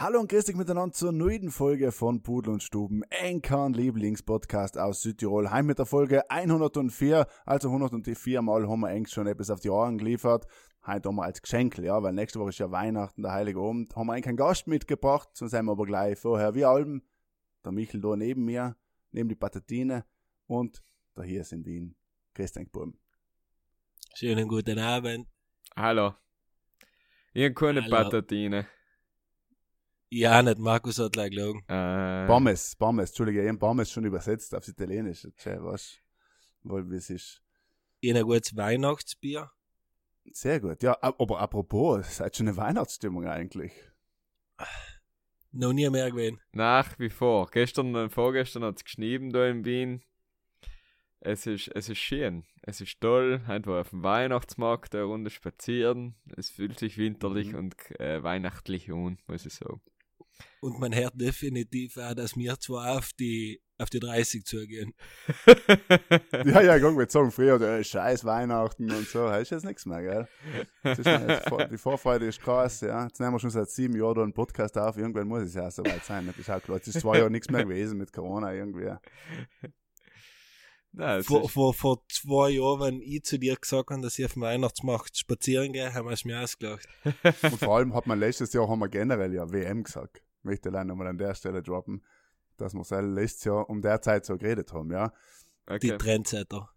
Hallo und grüß dich miteinander zur neuen Folge von Pudel und Stuben, Enkern Lieblingspodcast aus Südtirol. Heim mit der Folge 104, also 104 Mal haben wir eigentlich schon etwas auf die Ohren geliefert. Heute haben wir als Geschenk, ja, weil nächste Woche ist ja Weihnachten, der Heilige Abend. Haben wir eigentlich keinen Gast mitgebracht, sonst sind wir aber gleich vorher wie Alben. Der Michel da neben mir, neben die Patatine und der hier ist in Wien, Christian Burm. Schönen guten Abend. Hallo. Hab keine Hallo. Patatine. Ja, nicht Markus hat gleich gelogen. Äh, Pommes, Pommes, Entschuldige, ich hab Pommes schon übersetzt aufs Italienische. Tja, was, weil wie es ist. Ein gutes Weihnachtsbier. Sehr gut. Ja, ab- aber apropos, es ist schon eine Weihnachtsstimmung eigentlich. Noch nie mehr gewesen. Nach wie vor. Gestern und vorgestern hat es geschnieben da in Wien. Es ist, es ist schön. Es ist toll. Heute war auf dem Weihnachtsmarkt eine Runde spazieren. Es fühlt sich winterlich Mhm. und äh, weihnachtlich an, muss ich sagen. Und man hört definitiv auch, dass wir zwar auf die, auf die 30 zugehen. Ja, ja, guck, wir sagen früher, äh, scheiß Weihnachten und so, ist jetzt nichts mehr, gell? Ist die Vorfreude ist krass, ja. Jetzt nehmen wir schon seit sieben Jahren da einen Podcast auf, irgendwann muss es ja soweit sein, das ist auch klar. Es ist zwei Jahre nichts mehr gewesen mit Corona irgendwie. Nein, Vor, vor, vor zwei Jahren, wenn ich zu dir gesagt habe, dass ich auf dem Weihnachtsmarkt spazieren gehe, haben wir es mir ausgelacht. Und vor allem hat man letztes Jahr haben wir generell ja WM gesagt. Möchte allein nochmal an der Stelle droppen, dass wir letztes Jahr um der Zeit so geredet haben, ja. Die okay. Trendsetter.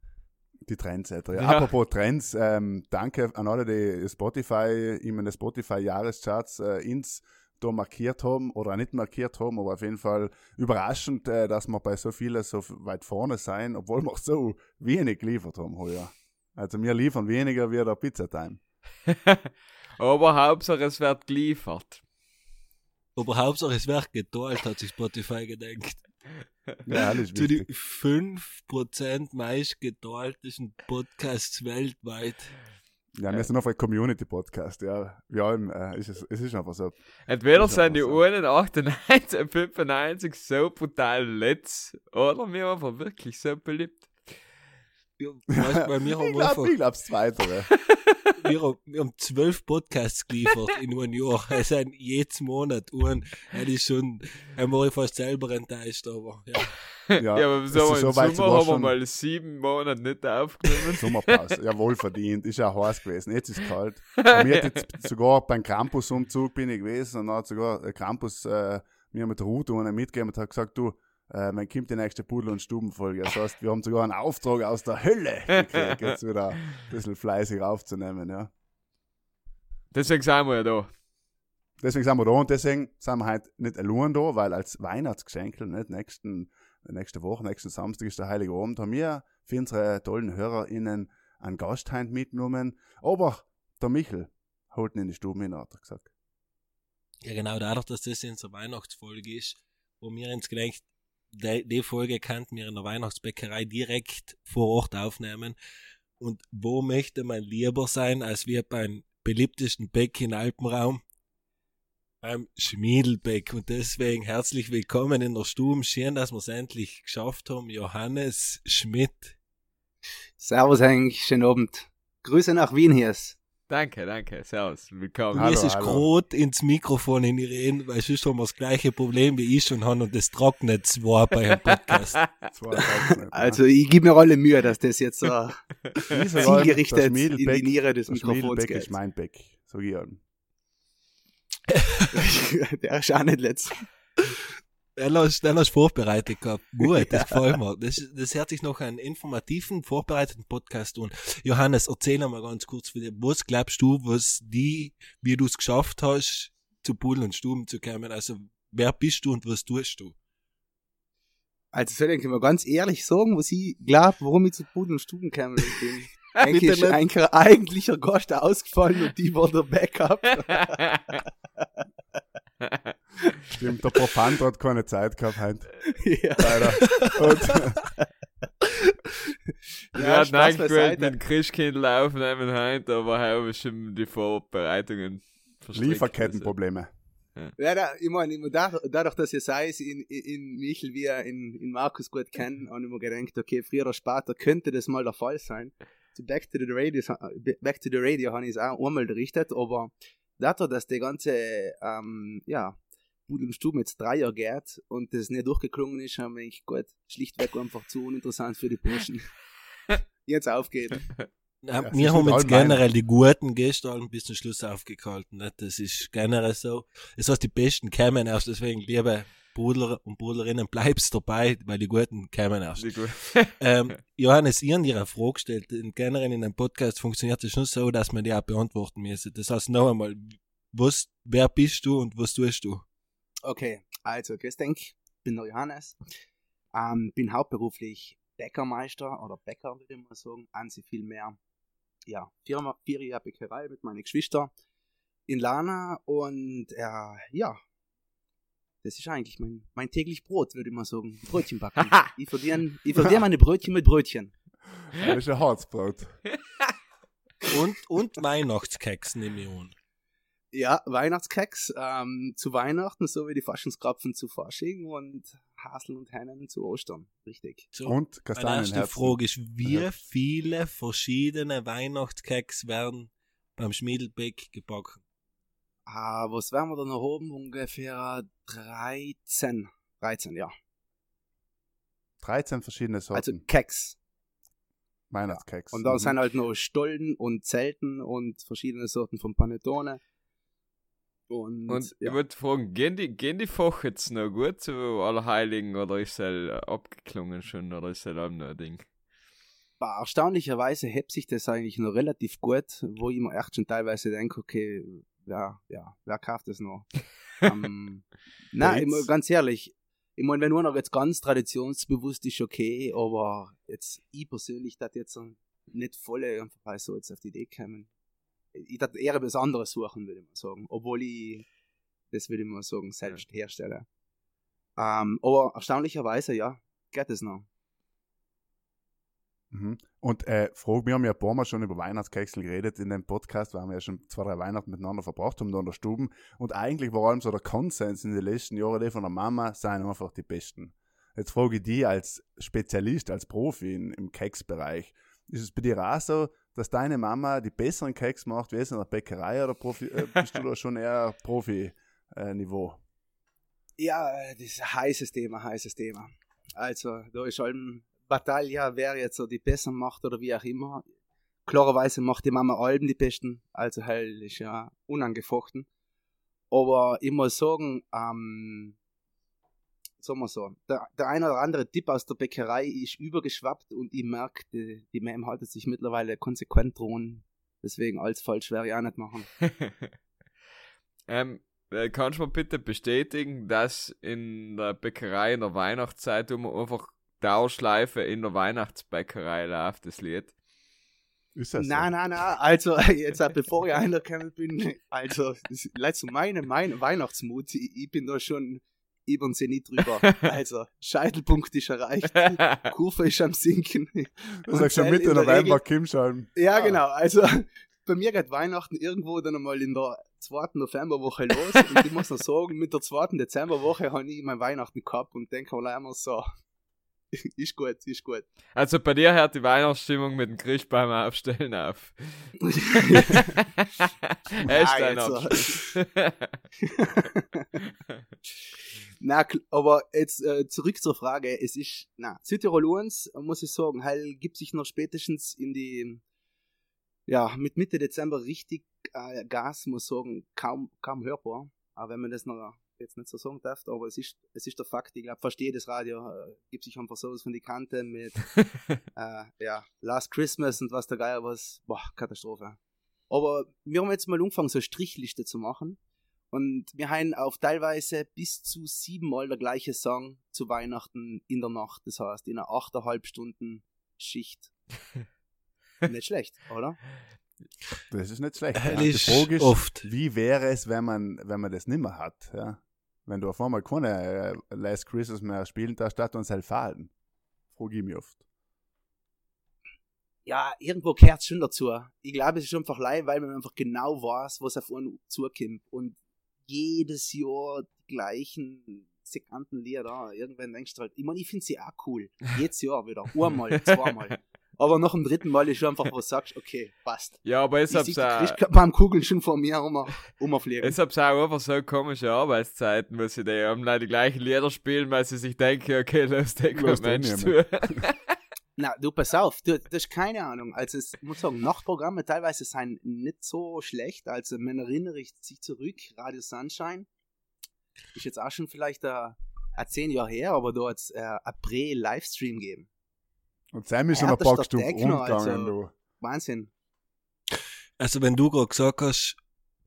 Die Trendsetter. Ja. Ja. Apropos Trends, ähm, danke an alle, die Spotify, in den Spotify-Jahrescharts äh, ins da markiert haben oder nicht markiert haben, aber auf jeden Fall überraschend, äh, dass wir bei so vielen so weit vorne sein, obwohl wir so wenig geliefert haben heuer. Also wir liefern weniger wie der Pizzatime. Aber Hauptsache es wird geliefert. Aber Hauptsache es wird geteilt, hat sich Spotify gedacht. Ja, das ist Zu die wichtig. 5% meist geteiltesten Podcasts weltweit. Ja, wir sind auf ein Community-Podcast, ja. Ja, äh, ist es, es ist einfach so. Entweder sind die einen 98 und 95 so brutal letzt, oder wir einfach wirklich so beliebt. Ja, weißt, weil wir haben ich glaube, einfach ich glaube, das Zweite. wir haben, zwölf Podcasts geliefert in einem Jahr. Es sind jedes Monat und das ist schon, da war ich fast selber enttäuscht, aber ja. Ja, Ja, aber so im so weit Sommer haben wir mal sieben Monate nicht aufgenommen. Sommerpause, ja, wohl verdient. Ist ja heiß gewesen. Jetzt ist es kalt. Aber mir hat jetzt sogar beim Campus-Umzug bin ich gewesen und dann hat sogar der Campus äh, mir mit der Route einen mitgegeben und hat gesagt, du, äh, man kommt die nächste Pudel- und Stubenfolge. Das heißt, wir haben sogar einen Auftrag aus der Hölle gekriegt, jetzt wieder ein bisschen fleißig aufzunehmen, ja. Deswegen sind wir ja da. Deswegen sind wir da und deswegen sind wir heute nicht allein da, weil als Weihnachtsgeschenk, nicht nächsten, nächste Woche, nächsten Samstag ist der Heilige Abend, haben wir für unsere tollen HörerInnen einen Gast heute mitgenommen. Aber der Michel holt ihn in die Stube hin, hat er gesagt. Ja, genau, dadurch, dass das unsere Weihnachtsfolge ist, wo wir uns gedacht, die, die Folge könnten wir in der Weihnachtsbäckerei direkt vor Ort aufnehmen. Und wo möchte man lieber sein, als wir beim beliebtesten Bäck in Alpenraum? Beim Schmiedelbäck. Und deswegen herzlich willkommen in der Stube. Schön, dass wir es endlich geschafft haben. Johannes Schmidt. Servus Henk, schönen Abend. Grüße nach Wien hier. Danke, danke. Servus. Willkommen. Hallo, Mir ist grot ins Mikrofon in die Reden, weil sonst haben wir das gleiche Problem wie ich schon haben und das trocknet zwar bei einem Podcast. Nicht, Also ich gebe mir alle Mühe, dass das jetzt ne? Räum, zielgerichtet in die Niere des das Mikrofons geht. ist mein Beck, an. Der ist auch nicht letzt. Dann hast du vorbereitet gehabt. Gut, das gefällt mir. Das, das hört sich noch einen informativen, vorbereiteten Podcast an. Johannes, erzähl mal ganz kurz für dich. Was glaubst du, was die, wie du es geschafft hast, zu Pudel und Stuben zu kommen? Also, wer bist du und was tust du? Also soll ich mal ganz ehrlich sagen, was ich glaube, warum ich zu Pudel und Stuben gekommen bin. Eigentlich ist ein eigentlicher Gast ausgefallen und die war der Backup. Stimmt, der Profant hat keine Zeit gehabt heute. ja. Leider. Und Wir Ja, hatten eigentlich gewollt mit dem Christkindl aufnehmen heute, aber haben wir schon die Vorbereitungen verstrickt. Lieferkettenprobleme. Ja, da, ich meine, dadurch, dass ihr seid in, in, Michel wie in, in Markus gut kennen, habe ich mir gedacht, okay, früher oder später könnte das mal der Fall sein. Zu Back to the Radio, Back to the Radio habe ich es auch einmal berichtet, aber dadurch, dass die ganze, ähm, ja, Pudel und Stuben jetzt drei Jahre geht und das nicht durchgeklungen ist, haben wir eigentlich gut, schlichtweg einfach zu uninteressant für die Burschen. jetzt aufgeben. Ja, wir haben jetzt generell die guten Gäste allen bis zum Schluss aufgehalten. Nicht? Das ist generell so. Das heißt, die Besten kämen erst, deswegen, liebe Brudler und Brudlerinnen, bleibst dabei, weil die Guten kämen erst. Ähm, Johannes, ihr habt ihre Frage gestellt. In- Generell in einem Podcast funktioniert es schon so, dass man die auch beantworten müsse. Das heißt, noch einmal, was, wer bist du und was tust du? Okay, also, grüß dich, bin der Johannes, ähm, bin hauptberuflich Bäckermeister oder Bäcker, würde ich mal sagen, an sich viel mehr, ja, Firma, vier Jahre Bäckerei mit meinen Geschwistern in Lana und, äh, ja, das ist eigentlich mein, mein täglich Brot, würde ich mal sagen, Brötchen backen. ich verdiene ich verdiene meine Brötchen mit Brötchen. Das ist ein Harzbrot. Und, und Weihnachtskeks nehme ich an. Ja, Weihnachtskeks ähm, zu Weihnachten, so wie die Faschungskrapfen zu Fasching und Hasel und Hennen zu Ostern, richtig. So. Und Kastanienherzen. Frage ist, wie Ja. viele verschiedene Weihnachtskeks werden beim Schmiedelbeck gebacken? Ah, was werden wir da noch oben? Ungefähr 13. 13, ja. 13 verschiedene Also Sorten Keks. Weihnachtskeks. Und da Mhm. sind halt noch Stollen und Zelten und verschiedene Sorten von Panettone. Und, Und ja. ich wollte fragen, gehen die, gehen die Fach jetzt noch gut zu Allerheiligen oder ist es abgeklungen schon oder ist es auch noch ein Ding? Erstaunlicherweise hebt sich das eigentlich noch relativ gut, wo ich mir echt schon teilweise denke, okay, wer, ja, wer kauft das noch? ähm, nein, ich ganz ehrlich, ich meine, wenn einer jetzt ganz traditionsbewusst ist, okay, aber jetzt, ich persönlich, das jetzt nicht volle einfach so jetzt auf die Idee kommen. Ich darf eher etwas anderes suchen, würde ich mal sagen, obwohl ich, das würde ich mal sagen, selbst herstelle. Ähm, aber erstaunlicherweise, ja, geht es noch. Mhm. Und äh, Frage, wir haben ja ein paar Mal schon über Weihnachtskekse geredet in dem Podcast, weil wir ja schon zwei, drei Weihnachten miteinander verbracht haben da in der Stube. Und eigentlich war allem so der Konsens in den letzten Jahren, die von der Mama seien einfach die besten. Jetzt frage ich die als Spezialist, als Profi in, im Keksbereich. Ist es bei dir auch so, dass deine Mama die besseren Keks macht, wie es in der Bäckerei oder Profi, äh, bist du da schon eher Profi-Niveau? Ja, äh, das ist ein heißes Thema, heißes Thema. Also, da ist allem Bataille, wer jetzt so die besser macht oder wie auch immer. Klarerweise macht die Mama allem die besten, also halt ist ja unangefochten. Aber ich muss sagen, ähm, sagen wir so, der, der ein oder andere Tipp aus der Bäckerei ist übergeschwappt und ich merke, die, die Mem haltet sich mittlerweile konsequent drohen. Deswegen alles falsch werde ich auch nicht machen. ähm, äh, kannst du mir bitte bestätigen, dass in der Bäckerei in der Weihnachtszeit immer einfach Dauerschleife in der Weihnachtsbäckerei läuft, das Lied? Ist das Nein, so? nein, nein. Also, jetzt, bevor ich reingekommen bin, also, das leid zu meinem, mein Weihnachtsmut, ich, ich bin da schon über den Zenit drüber. Also, Scheitelpunkt ist erreicht, Kurve ist am Sinken. Du sagst schon Mitte in der November, Regel- Kim schon. Ja, Ah. genau. Also, bei mir geht Weihnachten irgendwo dann einmal in der zweiten Novemberwoche los. Und ich muss noch sagen, mit der zweiten Dezemberwoche habe ich mein Weihnachten gehabt und denke mir immer so, ist gut, ist gut. Also bei dir hört die Weihnachtsstimmung mit dem Christbaum aufstellen auf. Abschluss. Na, aber jetzt äh, zurück zur Frage. Es ist, na, Südtirol uns, muss ich sagen, Heil gibt sich noch spätestens in die, ja, mit Mitte Dezember richtig äh, Gas, muss ich sagen, kaum, kaum hörbar. Auch wenn man das noch jetzt nicht so sagen darf, aber es ist, es ist der Fakt. Ich glaube, fast jedes Radio äh, gibt sich einfach sowas von die Kante mit, äh, ja, Last Christmas und was der Geier was, boah, Katastrophe. Aber wir haben jetzt mal angefangen, so eine Strichliste zu machen. Und wir haben auf teilweise bis zu siebenmal der gleiche Song zu Weihnachten in der Nacht. Das heißt, in einer achteinhalb Stunden Schicht. Nicht schlecht, oder? Das ist nicht schlecht. Ja. Die ist Frage ist, oft. wie wäre es, wenn man, wenn man das nicht mehr hat? Ja? Wenn du auf einmal keine äh, Last Christmas mehr spielen darfst, statt uns halt fallen. Frage ich mich oft. ja, irgendwo gehört schon dazu. Ich glaube, es ist einfach leid, weil man einfach genau weiß, was auf einen zukommt. Und jedes Jahr die gleichen sekanten Lieder. Irgendwann denkst du halt, ich meine, ich finde sie auch cool. Jedes Jahr wieder. Einmal, zweimal. Aber nach dem dritten Mal ist schon einfach, wo du sagst, okay, passt. Ja, aber es Ich hab's auch, die beim Kugeln schon vor mir um, umfliegen. es hab's auch einfach so komische Arbeitszeiten, wo sie die haben die gleichen Lieder spielen, weil sie sich denken, okay, lass den Mensch zu. Na, du pass auf, du, das ist keine Ahnung. Also es ich muss sagen, Nachtprogramme teilweise sind nicht so schlecht. Also man erinnere sich zurück, Radio Sunshine. Ist jetzt auch schon vielleicht ein, ein zehn Jahre her, aber da hat es äh, ein Prä-Livestream gegeben. Und Sam ist schon Ja, ein das ist paar Techno, rumgegangen, also. du. Wahnsinn. Also wenn du gerade gesagt hast,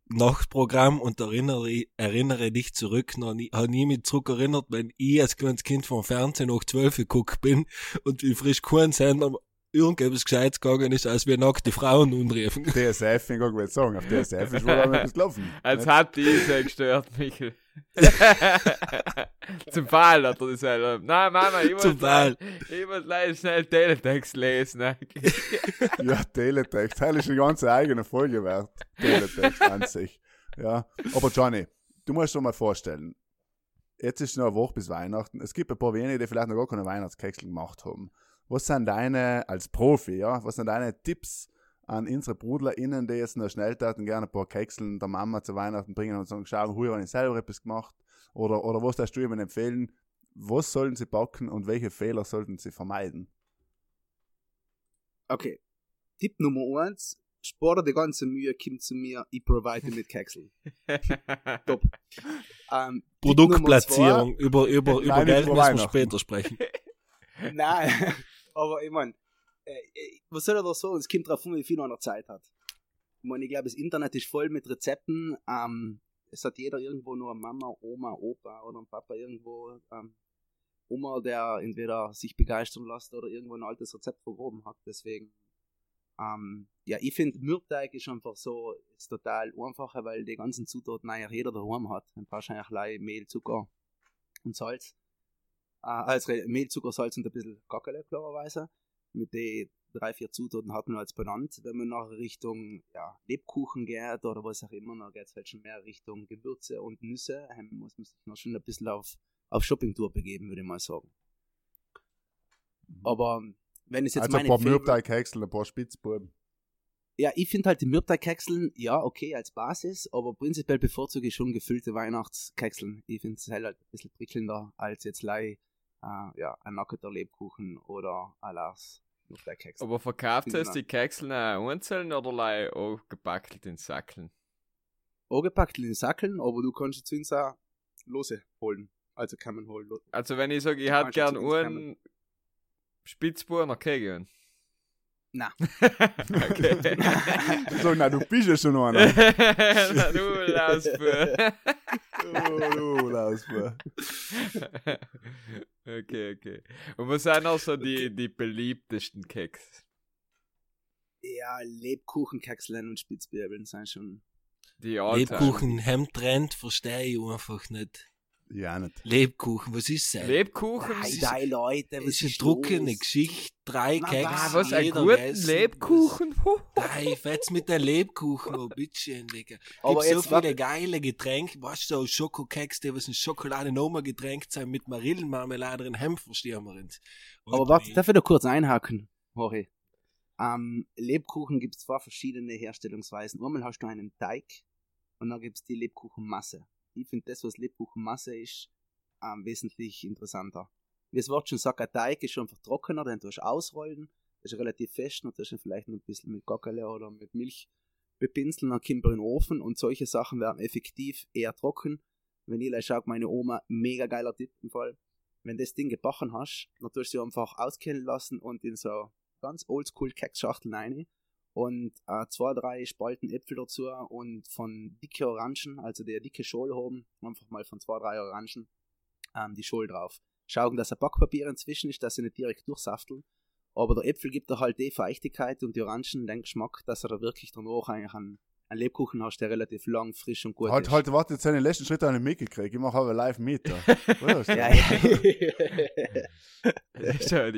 Nachtprogramm und erinnere, erinnere dich zurück, noch nie, habe nie mich zurück erinnert, wenn ich als kleines Kind vom Fernsehen nach 12 geguckt bin und wie frisch kein Sender irgendetwas Gescheites gegangen ist, als wir nackte Frauen unriefen. DSF, ich kann sagen, auf DSF ist wohl auch noch etwas gelaufen. Als hat die sehr gestört, Michel. Zum Fall hat er das halt. Nein, Mama, ich muss, Zum Fall. ich muss leider schnell Teletext lesen. ne? Ja, Teletext. Das ist eine ganze eigene Folge wert. Teletext an sich. Ja. Aber Johnny, du musst dir mal vorstellen, jetzt ist noch eine Woche bis Weihnachten. Es gibt ein paar wenige, die vielleicht noch gar keine Weihnachtskexel gemacht haben. Was sind deine, als Profi, ja, was sind deine Tipps an unsere BrudlerInnen, die jetzt noch schnell taten, gerne ein paar Kekseln der Mama zu Weihnachten bringen und sagen, schau, hui, habe ich selber etwas gemacht? Oder, oder was darfst du ihnen empfehlen? Was sollten sie backen und welche Fehler sollten sie vermeiden? Okay. Tipp Nummer eins. Spar dir die ganze Mühe, komm zu mir, ich provide mit Kekseln. Top. Ähm, Produktplatzierung, über, über, über Nein, Geld über müssen wir Weihnachten. später sprechen. Nein, aber ich meine, äh, äh, was soll er da sagen? Es kommt drauf an, wie viel einer Zeit hat. Ich meine, ich glaube, das Internet ist voll mit Rezepten. Ähm, es hat jeder irgendwo nur eine Mama, Oma, Opa oder ein Papa irgendwo. Ähm, Oma, der entweder sich begeistern lässt oder irgendwo ein altes Rezept vergraben hat. Deswegen, ähm, ja, ich finde, Mürbeteig ist einfach so, ist total einfacher, weil die ganzen Zutaten eigentlich jeder daheim hat. Und wahrscheinlich allein Mehl, Zucker und Salz. Äh, also Mehl, Zucker, Salz und ein bisschen Kackele, klarerweise. Mit den drei, vier Zutaten hat man als benannt. Wenn man nach Richtung ja, Lebkuchen geht oder was auch immer, dann geht es halt schon mehr Richtung Gewürze und Nüsse. Ähm, muss man sich noch schon ein bisschen auf, auf Shoppingtour begeben, würde ich mal sagen. Aber wenn es jetzt also ein meine paar Favorite- Mürbteigkekseln, ein paar Spitzbuben. ja, ich finde halt die Mürbeteigkekseln, ja, okay, als Basis, aber prinzipiell bevorzuge ich schon gefüllte Weihnachtskekseln. Ich finde es halt ein bisschen prickelnder als jetzt lei, äh, ja, ein nackerter Lebkuchen oder Alas Mürbeteigkekseln. Aber verkauft Genau. es die Kekseln auch einzeln oder auch gebackelt in Sackeln? Angepackt in den Sackeln, aber du kannst jetzt uns auch lose holen. Also kann man holen. Also wenn ich sage, ich Du hätte gern einen Spitzbuhner Kegel. Na. okay. So, na, du bist ja schon einer. Na du Lausbub. Oh, okay, okay. Und was sind auch so die, die beliebtesten Keks? Ja, Lebkuchenkekseln und Spitzbärbeln sind schon. Die Alltime. Lebkuchen, Hemdtrend, verstehe ich einfach nicht. Ja, nicht. Lebkuchen, was ist das? Lebkuchen? Ist- die Leute, Das was ist eine ist druckene? Geschichte. Drei Na, Keks. was? Ah, was, ein gegessen. Lebkuchen? Drei Fetz mit der Lebkuchen, oh, bitteschön, Digga. Gibt so viele geile Getränke, weißt du, so Schokokeks, die was in Schokolade nochmal getränkt sind mit Marillenmarmelade und Hemd, verstehen wir uns. Aber warte, darf ich da kurz einhaken, Hori? Ähm, Lebkuchen gibt es zwei verschiedene Herstellungsweisen. Einmal hast du einen Teig und dann gibt es die Lebkuchenmasse. Ich finde das, was Lebkuchenmasse ist, ähm, wesentlich interessanter. Wie das Wort schon sagt, ein Teig ist einfach trockener, den tust du ausrollen, das ist relativ fest und das ist vielleicht noch ein bisschen mit Gockerle oder mit Milch bepinseln, dann kommt er in den Ofen und solche Sachen werden effektiv eher trocken. Wenn ich schaue, meine Oma, mega geiler Tipp im Fall wenn das Ding gebacken hast, dann tust du sie einfach auskehlen lassen und in so ganz oldschool Keksschachteln rein und äh, zwei, drei Spalten Äpfel dazu und von dicke Orangen, also der dicke Schol haben, einfach mal von zwei, drei Orangen ähm, die Schol drauf. Schauen, dass ein Backpapier inzwischen ist, dass sie nicht direkt durchsafteln. Aber der Äpfel gibt da halt die Feuchtigkeit und die Orangen den Geschmack, dass er da wirklich danach eigentlich einen, einen Lebkuchen hast, der relativ lang, frisch und gut Halt, ist. halt, warte, jetzt seine letzten Schritte an den mitgekriegt. Ich mache aber live mit. Da. Ja, ja. Das ist ja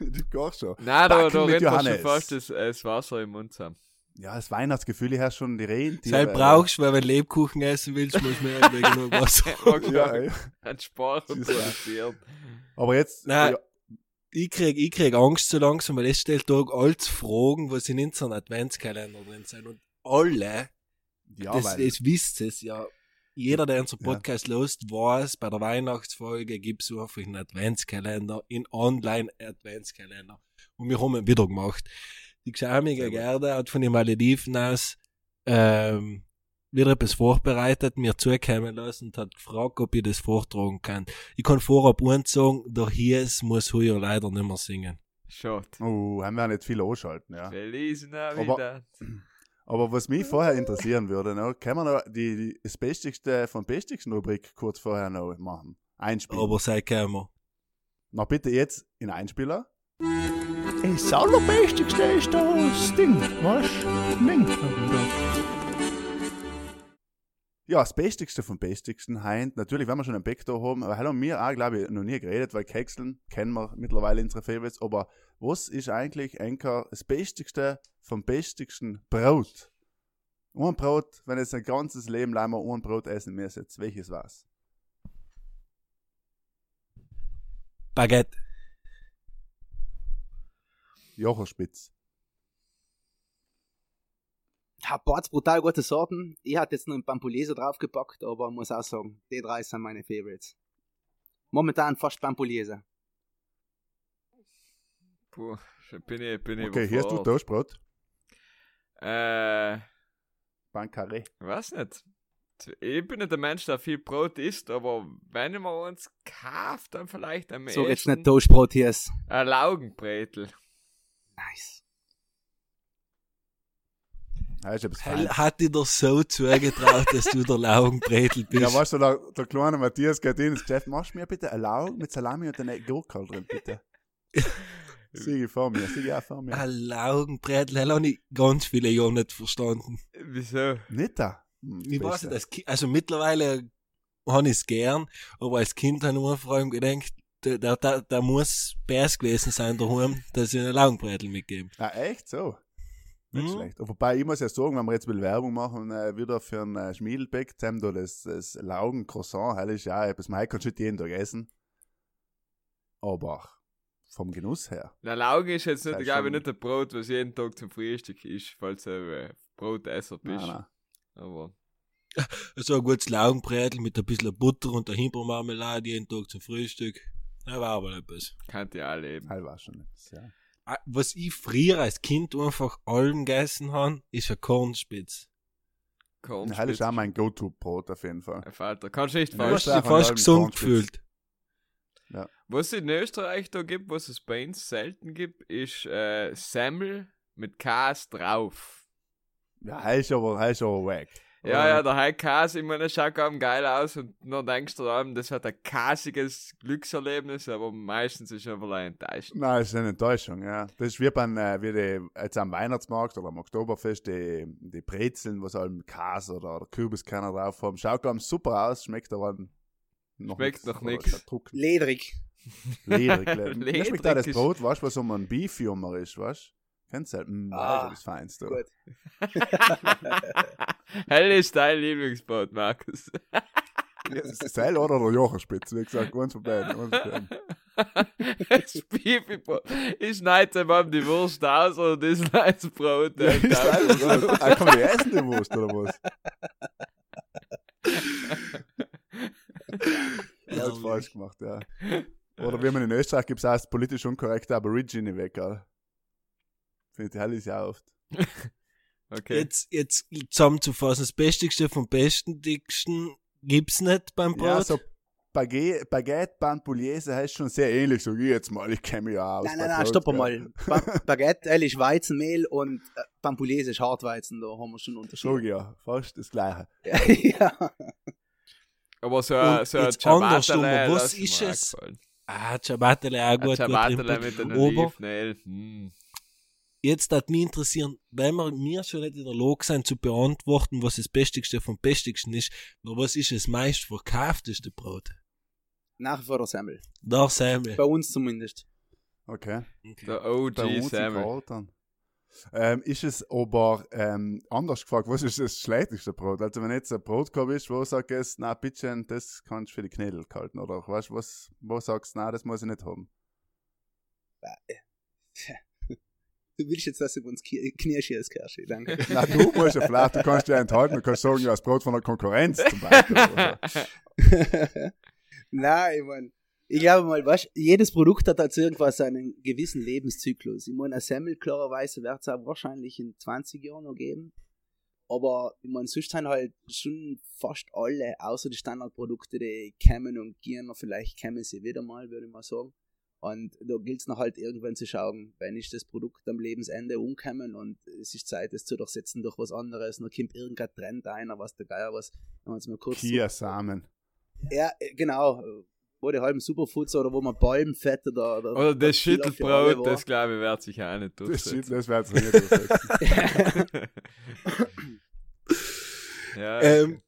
die Kochshow. du kochst schon. Nein, da, da rennt schon fast das, das Wasser im Mund zusammen. Ja, das Weihnachtsgefühl, ich hast schon die Rentiere. Sei brauchst, weil wenn du Lebkuchen essen willst, musst du mir irgendwie genug Wasser. Ja, ey. Ein Das ist produziert. Aber jetzt, Nein. ja, Ich krieg, ich krieg Angst so langsam, weil es stellt da alles Fragen, was in unseren Adventskalender drin sind. Und alle, ja das, weil, das wisst es ja. Jeder, der unseren Ja. Podcast lost, weiß, bei der Weihnachtsfolge gibt's einfach einen Adventskalender, in Online-Adventskalender. Und wir haben ihn wieder gemacht. Die geschämige. Gerda hat von den Malediven aus ähm, wieder etwas vorbereitet, mir zukommen lassen und hat gefragt, ob ich das vortragen kann. Ich kann vorab sagen, der Hies muss heuer leider nicht mehr singen. Schade. oh, haben wir nicht viel anschalten, ja. Feliz Navidad. Aber was mich vorher interessieren würde, noch, können wir noch die, die das Bestigste von Bestigsten Rubrik kurz vorher noch machen? Einspielen. Aber sei kämer. Na bitte jetzt in Einspieler. Das Allerbestigste ist das Ding, weißt du? Ding. Ja, das Bestigste vom Bestigsten heint. Natürlich, wenn wir schon einen Beck da haben, aber haben wir auch, glaube ich, noch nie geredet, weil Kekseln kennen wir mittlerweile unsere Favorites. Aber was ist eigentlich, Enker, das Bestigste vom Bestigsten Brot? Ein Brot, wenn jetzt ein ganzes Leben lang mal ein Brot essen müsst, welches war's? Baguette. Jocherspitz. Ja, Bart's brutal gute Sorten. Ich hatte jetzt noch einen Pampulese draufgepackt, aber muss auch sagen, die drei sind meine Favorites. Momentan fast Pampulese. Puh, bin ich, bin ich Okay, hier hast du überfordert. Toastbrot. Äh, Bancaré. weiß nicht. Ich bin nicht der Mensch, der viel Brot isst, aber wenn mir uns kauft, dann vielleicht am So jetzt nicht Toastbrot hier ist. ein Laugenbretel. Nice. Hell Feines. hat dir doch so zugetraut, dass du der Laugenbretel bist. Ja, weißt du, der, der kleine Matthias geht in ins Geschäft, machst du mir bitte ein Laugen mit Salami und einer Gurke drin, bitte. Sieh ich vor mir, sieh ich auch vor mir. Ein Laugenbretel, hell habe ich ganz viele Jahre nicht verstanden. Wieso? Nicht da. Hm, Ich weiß nicht, also mittlerweile habe ich es gern, aber als Kind habe ich nur vor allem gedacht, da, da, da, da muss Bärs gewesen sein daheim, dass ich einen Laugenbretel mitgeben. Ah, echt? So? Nicht Mhm. schlecht. Wobei, ich muss ja sagen, wenn wir jetzt will Werbung machen, äh, wieder für ein äh, Schmiedelbeck, haben da das, das Laugen-Croissant, hell ist ja etwas, man kannst du nicht jeden Tag essen. Aber vom Genuss her. Der Laugen ist jetzt nicht, glaube ich, nicht ein Brot, was jeden Tag zum Frühstück ist, falls du äh, Brotesser bist. Nein, nein. Aber So ein gutes Laugenbretel mit ein bisschen Butter und der Himbeermarmelade jeden Tag zum Frühstück. Das war aber etwas. kann ich auch leben. Heil war schon etwas, ja. Ah, Was ich früher als Kind einfach allem gegessen habe, ist ein Kornspitz. Heil ist auch mein Go-To-Brot auf jeden Fall. Vater, kannst du nicht Ja, Du ich hast falsch. dich fast gesund Kornspitz. gefühlt. Was es in Österreich da gibt, was es bei uns selten gibt, ist äh, Semmel mit Käse drauf. Ja, ist aber, ist aber wack. Ja, ja, der High Käse, ich meine, das schaut gar geil aus und dann denkst du an, das hat ein käsiges Glückserlebnis, aber meistens ist es einfach ein enttäuscht. Nein, das ist eine Enttäuschung, ja. Das ist wie beim, äh, wie die, jetzt am Weihnachtsmarkt oder am Oktoberfest, die, die Brezeln, was halt Käse oder, oder Kürbiskerne drauf haben. Schaut ganz super aus, schmeckt aber noch Schmeckt noch nix. ist trocken. Ledrig. Lederig. schmeckt auch das Brot, weißt du, was um ein Beefjummer ist, weißt du? Kennst du halt? Mm, Ah, ah, das Feinste. Gut. Hell ist dein Lieblingsbrot, Markus. Das ist Seil oder der Jocherspitz, wie gesagt, ganz von beiden. Ganz das Pipi-Brot. Ich schneide ihm die Wurst aus und das ist ein Brot. Ja, so. oder? Ah, kann man die essen, die Wurst, oder was? Das hat falsch gemacht, ja. Oder wie man in Österreich gibt es auch das politisch unkorrekte Aborigine Finde ich, ja oft. Okay. Jetzt, jetzt zusammenzufassen, das Bestigste vom Besten, dicksten gibt's nicht beim Brot. Ja, so Baguette, Baguette Banpuliese heißt schon sehr ähnlich, so ich jetzt mal, ich kenne mich ja aus. Nein, nein, nein, stopp mal. Ba Baguette, ist Weizenmehl und äh, Pampulese ist Hartweizen, da haben wir schon einen So, Unterschied. ja, fast das Gleiche. ja. Aber so ein, so ein Ciabattele was ist es? gefallen. Ah, Ciabattele auch gut. gut Ciabattele mit Olivenöl. Hm. Jetzt hat mich interessieren, wenn wir mir schon nicht in der Lage sind zu beantworten, was das Bestigste vom Bestigsten ist, nur was ist das meist verkaufteste Brot? Nach wie vor der Semmel. Der Semmel. Bei uns zumindest. Okay. Okay. Der OG Semmel. Ähm, ist es aber ähm, anders gefragt, was ist das schlechteste Brot? Also wenn jetzt ein Brotkorb ist, wo sagst du, na bitte, das kannst du für die Knädel halten, oder weißt du, was, wo sagst du, na, das muss ich nicht haben? Du willst jetzt, dass wir uns knirschen als Kirsche, danke. Na, du musst ja vielleicht, du kannst ja enthalten, du kannst sagen, ja, das Brot von der Konkurrenz zum Beispiel. Nein, ich mein, ich glaube mal, weißt, jedes Produkt hat halt irgendwas einen gewissen Lebenszyklus. Ich meine, ein Semmel, klarerweise, wird es auch wahrscheinlich in 20 Jahren noch geben. Aber ich meine, sonst sind halt schon fast alle, außer die Standardprodukte, die kämen und gehen, vielleicht kämen sie wieder mal, würde ich mal sagen. Und da gilt es noch halt irgendwann zu schauen, wenn ist das Produkt am Lebensende umkommen und es ist Zeit, es zu durchsetzen durch was anderes. Dann kommt irgendein Trend ein, was der Geier was. Wenn man jetzt mal kurz Kia-Samen. ja, äh, genau. Wo die halben Superfoods oder wo man Palmfett oder. Oder, Oder das Schüttelbrot, das glaube ich, wird sich auch nicht Das durchsetzen. shit, das wird sich nicht durchsetzen. ja, Ähm,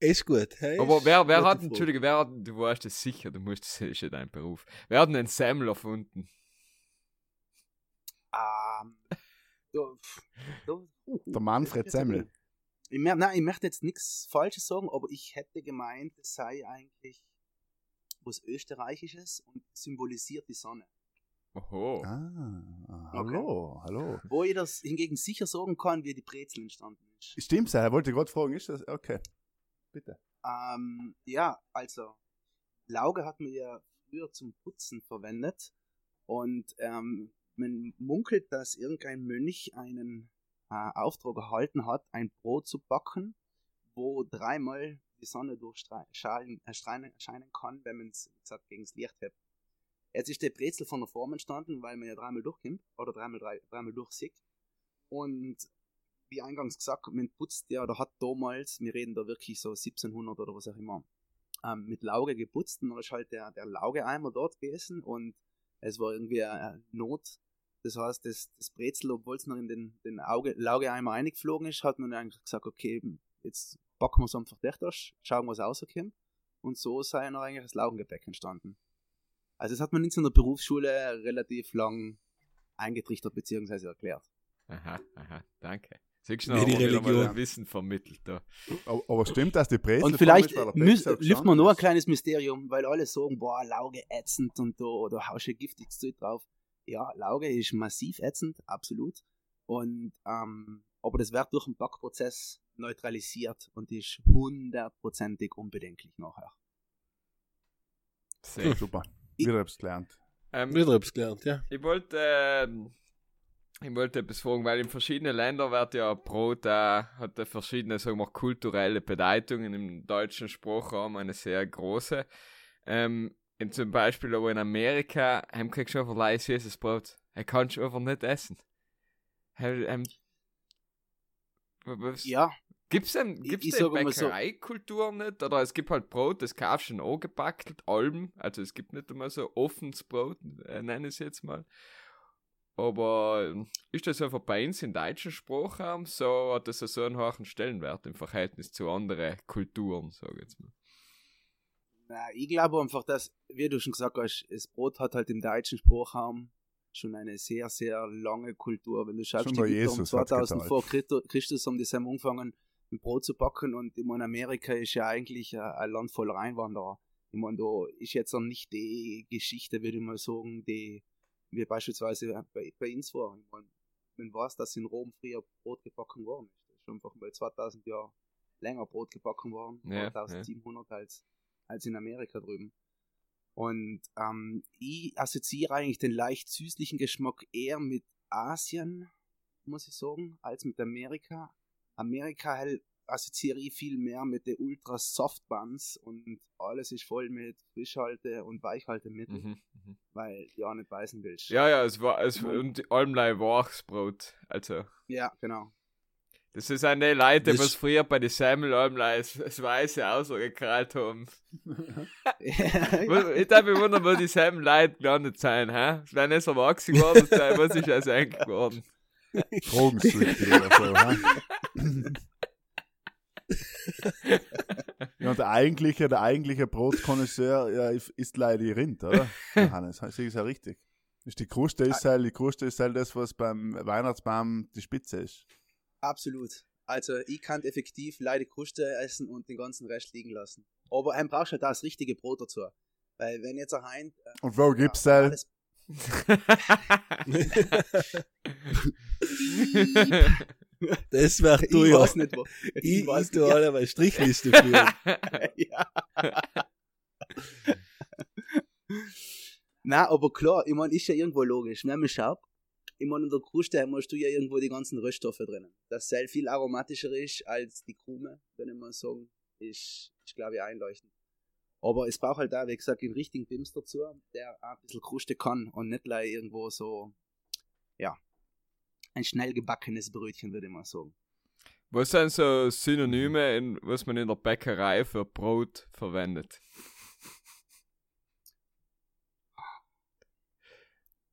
ist gut. Hey, aber wer, wer hat. Entschuldige, wer hat, du weißt es sicher, du musst, das ist ja dein Beruf. Wer hat denn einen Semmel erfunden? Ähm, da, da, uh, Der Manfred Semmel. Ich, nein, ich möchte jetzt nichts Falsches sagen, aber ich hätte gemeint, es sei eigentlich was Österreichisches und symbolisiert die Sonne. Oho. Ah, hallo, hallo. Wo ich das hingegen sicher sagen kann, wie die Brezel entstanden ist. Stimmt's, er wollte gerade fragen, ist das? Okay. Bitte. Ähm, ja, also Lauge hat man ja früher zum Putzen verwendet und ähm, man munkelt, dass irgendein Mönch einen äh, Auftrag erhalten hat, ein Brot zu backen, wo dreimal die Sonne durchscheinen erscheinen erscheinen kann, wenn man es gegen das Licht hebt. Jetzt ist der Brezel von der Form entstanden, weil man ja dreimal durchkommt oder dreimal, drei, dreimal durchsieht. Und wie eingangs gesagt, man putzt ja, oder hat damals, wir reden da wirklich so 1700 oder was auch immer, ähm, mit Lauge geputzt und dann ist halt der, der Laugeeimer dort gewesen und es war irgendwie eine Not. Das heißt, das, das Brezel, obwohl es noch in den, den Auge, Laugeeimer eingeflogen ist, hat man eigentlich gesagt, okay, jetzt backen wir es einfach dicht aus, schauen, was rauskommt. Und so sei dann eigentlich das Laugengebäck entstanden. Also das hat man in einer Berufsschule relativ lang eingetrichtert bzw. erklärt. Aha, aha, danke. Siehst du Wie noch, die wieder mal Religion. Wissen vermittelt da. Aber, aber stimmt, dass die Brezel Und vielleicht wir gestanden noch ein kleines Mysterium, weil alle sagen, boah, Lauge ätzend und da, oder haust du giftiges Zeug drauf. Ja, Lauge ist massiv ätzend, absolut. Und, ähm, aber das wird durch den Backprozess neutralisiert und ist hundertprozentig unbedenklich nachher. Sehr. Super. Wieder etwas gelernt. Ähm, Wieder etwas gelernt, ja. Ich wollte, ähm, ich wollte etwas fragen, weil in verschiedenen Ländern wird ja Brot äh, hat ja verschiedene, sagen wir, kulturelle Bedeutungen. Im deutschen Sprachraum eine sehr große. Ähm, in zum Beispiel aber in Amerika, haben kriegst du einfach leider süßes Brot. Er kannst du einfach nicht essen. Ähm, ähm, w- was- Ja, Gibt's denn, Ich- gibt's ich denn sag mal so- Bäckereikultur nicht? Oder es gibt halt Brot, das kaufst du schon angepackt, Alben. Also es gibt nicht einmal so offenes Brot, äh, nenne ich es jetzt mal. Aber ähm, ist das einfach bei uns im deutschen Sprachraum so, hat das so einen hohen Stellenwert im Verhältnis zu anderen Kulturen, sag ich jetzt mal. na, ich glaube einfach, dass, wie du schon gesagt hast, das Brot hat halt im deutschen Sprachraum schon eine sehr, sehr lange Kultur. Wenn du schaust, Schon die um Jesus hat's 2000 geteilt. vor Christus haben die haben angefangen, mit Brot zu backen und ich meine, Amerika ist ja eigentlich ein, ein Land voller Einwanderer. Ich meine, da ist jetzt noch nicht die Geschichte, würde ich mal sagen, die wie beispielsweise bei, bei uns. Ich meine, man weiß, dass in Rom früher Brot gebacken worden ist. Das ist schon einfach mal 2000 Jahre länger Brot gebacken worden, Ja, 1700 als, als in Amerika drüben. Und ähm, ich assoziiere eigentlich den leicht süßlichen Geschmack eher mit Asien, muss ich sagen, als mit Amerika. Amerika halt assoziiere ich viel mehr mit den ultra soft buns und alles ist voll mit Frischhalte und Weichhaltemittel, Mhm, mhm. weil du ja nicht beißen willst. Ja, ja, es war, es, Mhm. und allem Wachsbrot. Also, Ja, genau. das ist eine Leute, Das- was früher bei den Semmel das, Weiße ausgekrallt haben. Wo- Ich darf mich wundern, wo die selben Leute gelandet sind, hä? Wenn es erwachsen geworden sein, was ist also eigentlich geworden? Drogensüchtig oder so, hä? Ja, und der eigentliche, der eigentliche Brotkonnoisseur ja, ist leider die Rind, oder? Johannes, das ist ja richtig. Ist die Kruste ist halt, die Kruste ist halt das, was beim Weihnachtsbaum die Spitze ist. Absolut. Also ich kann effektiv leider Kruste essen und den ganzen Rest liegen lassen. Aber ein brauchst halt das richtige Brot dazu. Weil wenn jetzt ein äh, Und wo gibt's halt? Das wäre ich du ja. weiß nicht wo. Ich, weiß ich tu nicht. alle mal Strichliste führen. ja. Na, aber klar, ich meine, ist ja irgendwo logisch. Wenn man schaut, ich meine, in der Kruste hast du ja irgendwo die ganzen Röststoffe drinnen. Das sehr viel aromatischer ist als die Krume, wenn ich mal sagen, ist, ist glaube ich, einleuchtend. Aber es braucht halt da, wie gesagt, einen richtigen Bims dazu, der auch ein bisschen Kruste kann und nicht gleich irgendwo so, ja, ein schnell gebackenes Brötchen, würde ich mal sagen. Was sind so Synonyme, in, was man in der Bäckerei für Brot verwendet?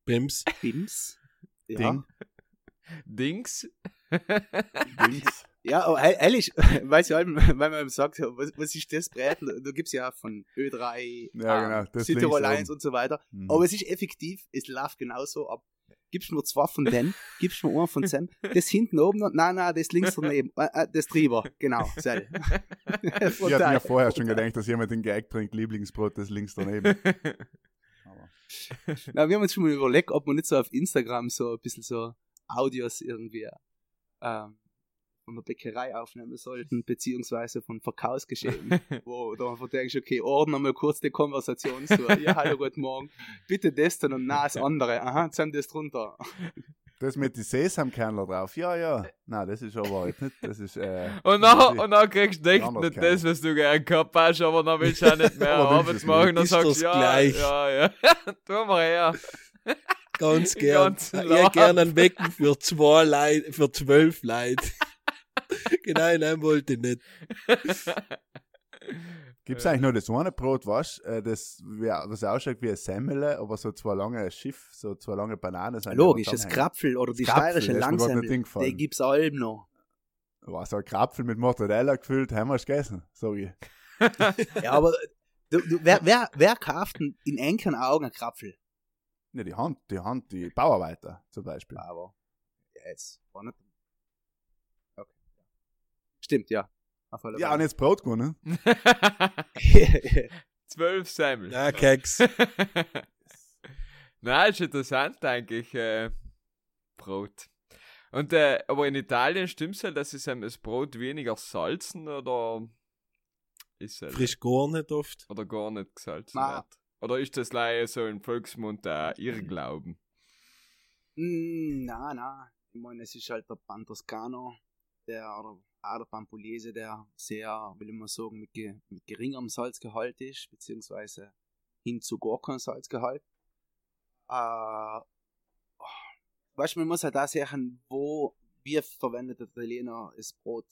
Bims. Bims? Ja. Ding, Dings? Dings. Ja, aber he- ehrlich, weiß ich halt, weil man sagt, was, was ist das Braten? Du gibst ja von Ö3, Ja, genau, Südtirol links 1 oben. und so weiter. Mhm. Aber es ist effektiv, es läuft genauso ab. Gibst mir zwei von denen, gibst mir einen von dem, das hinten oben und nein, nein, das links daneben, äh, äh, das drüber, genau, sel. Ich hatte mir vorher schon gedacht, dass jemand den Gag bringt, Lieblingsbrot, das links daneben. Aber. Na, wir haben uns schon mal überlegt, ob wir nicht so auf Instagram so ein bisschen so Audios irgendwie ähm, von der Bäckerei aufnehmen sollten, beziehungsweise von Verkaufsgeschehen, wo du einfach denkst, okay, ordnen mal kurz die Konversation so, ja, hallo, guten Morgen, bitte das dann und na, das andere, aha, jetzt haben das drunter. das mit den Sesamkernler drauf, ja, ja. Nein, das ist aber halt nicht, das ist, äh, Und dann, und dann kriegst du nicht keiner. das, was du gern gehabt hast, aber dann willst du auch nicht mehr Arbeit es machen. nicht. Dann sagst du, ja, gleich? ja, ja. Tu mal her. Ganz gern. Laden. gern einen Wecken für zwei Leute, für zwölf Leute. genau, nein, wollte ich nicht. Gibt es eigentlich nur das eine Brot, was, äh, das, was ausschaut wie ein Semmele, aber so zwei lange Schiff, so zwei lange Bananen sind. Logisch, das. Krapfel oder die Krapfel, steirische Langsemmel, die gibt's allem noch. Was, so ein Krapfel mit Mortadella gefüllt, haben wir gegessen, sag ich. Ja, aber du, du, wer, wer, wer kauft denn in engen Augen ein Krapfel? Ja, die Hand, die Hand, die Bauarbeiter zum Beispiel. Aber ja, jetzt war nicht. Stimmt, ja. Ja, und jetzt Brot gewonnen. Fälle. Zwölf Semmel. Ja, Keks. Nein, ist interessant eigentlich, äh, Brot. Und, äh, aber in Italien stimmt's halt, dass es einem das Brot weniger salzen oder ist es Frisch gar nicht oft. oder gar nicht gesalzen Ma. wird? Oder ist das leider so im Volksmund äh, Irrglauben? Mm, na, na. Ich meine, es ist halt der Pan Toscano, der, oder auch der Pan Pugliese, der sehr, will ich mal sagen, mit, ge, mit geringerem Salzgehalt ist, beziehungsweise hin zu gar kein Salzgehalt. Äh, weißt du, man muss halt da sehen, wo wir verwendet der Italiener das Brot.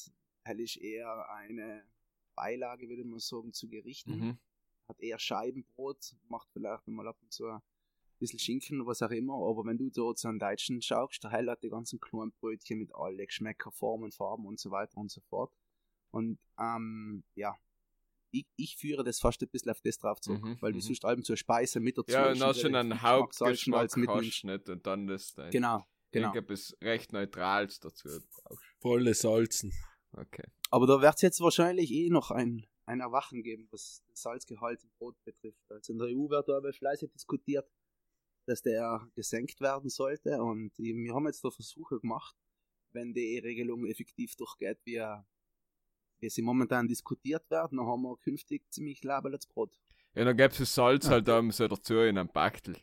Hell ist eher eine Beilage, würde mal sagen, zu Gerichten Mhm. hat eher Scheibenbrot, macht vielleicht mal ab und zu bisschen Schinken, was auch immer, aber wenn du dort zu einem Deutschen schaust, der Heil hat die ganzen kleinen Brötchen mit alle Geschmäcker, Formen, Farben und so weiter und so fort. Und ähm, ja, ich, ich führe das fast ein bisschen auf das drauf zurück, Mhm, weil du mhm. sonst allem zur Speise mit dazu Ja, und dann schon einen Hauptgeschmack als hast nicht und dann das dein Genau, genau. irgendetwas recht Neutrales dazu brauchst. Volle Salzen. Okay. Aber da wird es jetzt wahrscheinlich eh noch ein, ein Erwachen geben, was das Salzgehalt im Brot betrifft. Also in der EU wird da aber fleißig diskutiert, dass der gesenkt werden sollte. Und wir haben jetzt da Versuche gemacht, wenn die Regelung effektiv durchgeht, wie, wie sie momentan diskutiert werden, dann haben wir künftig ziemlich laberles Brot. Ja, dann gäbe es Salz halt um so dazu in einem Backel.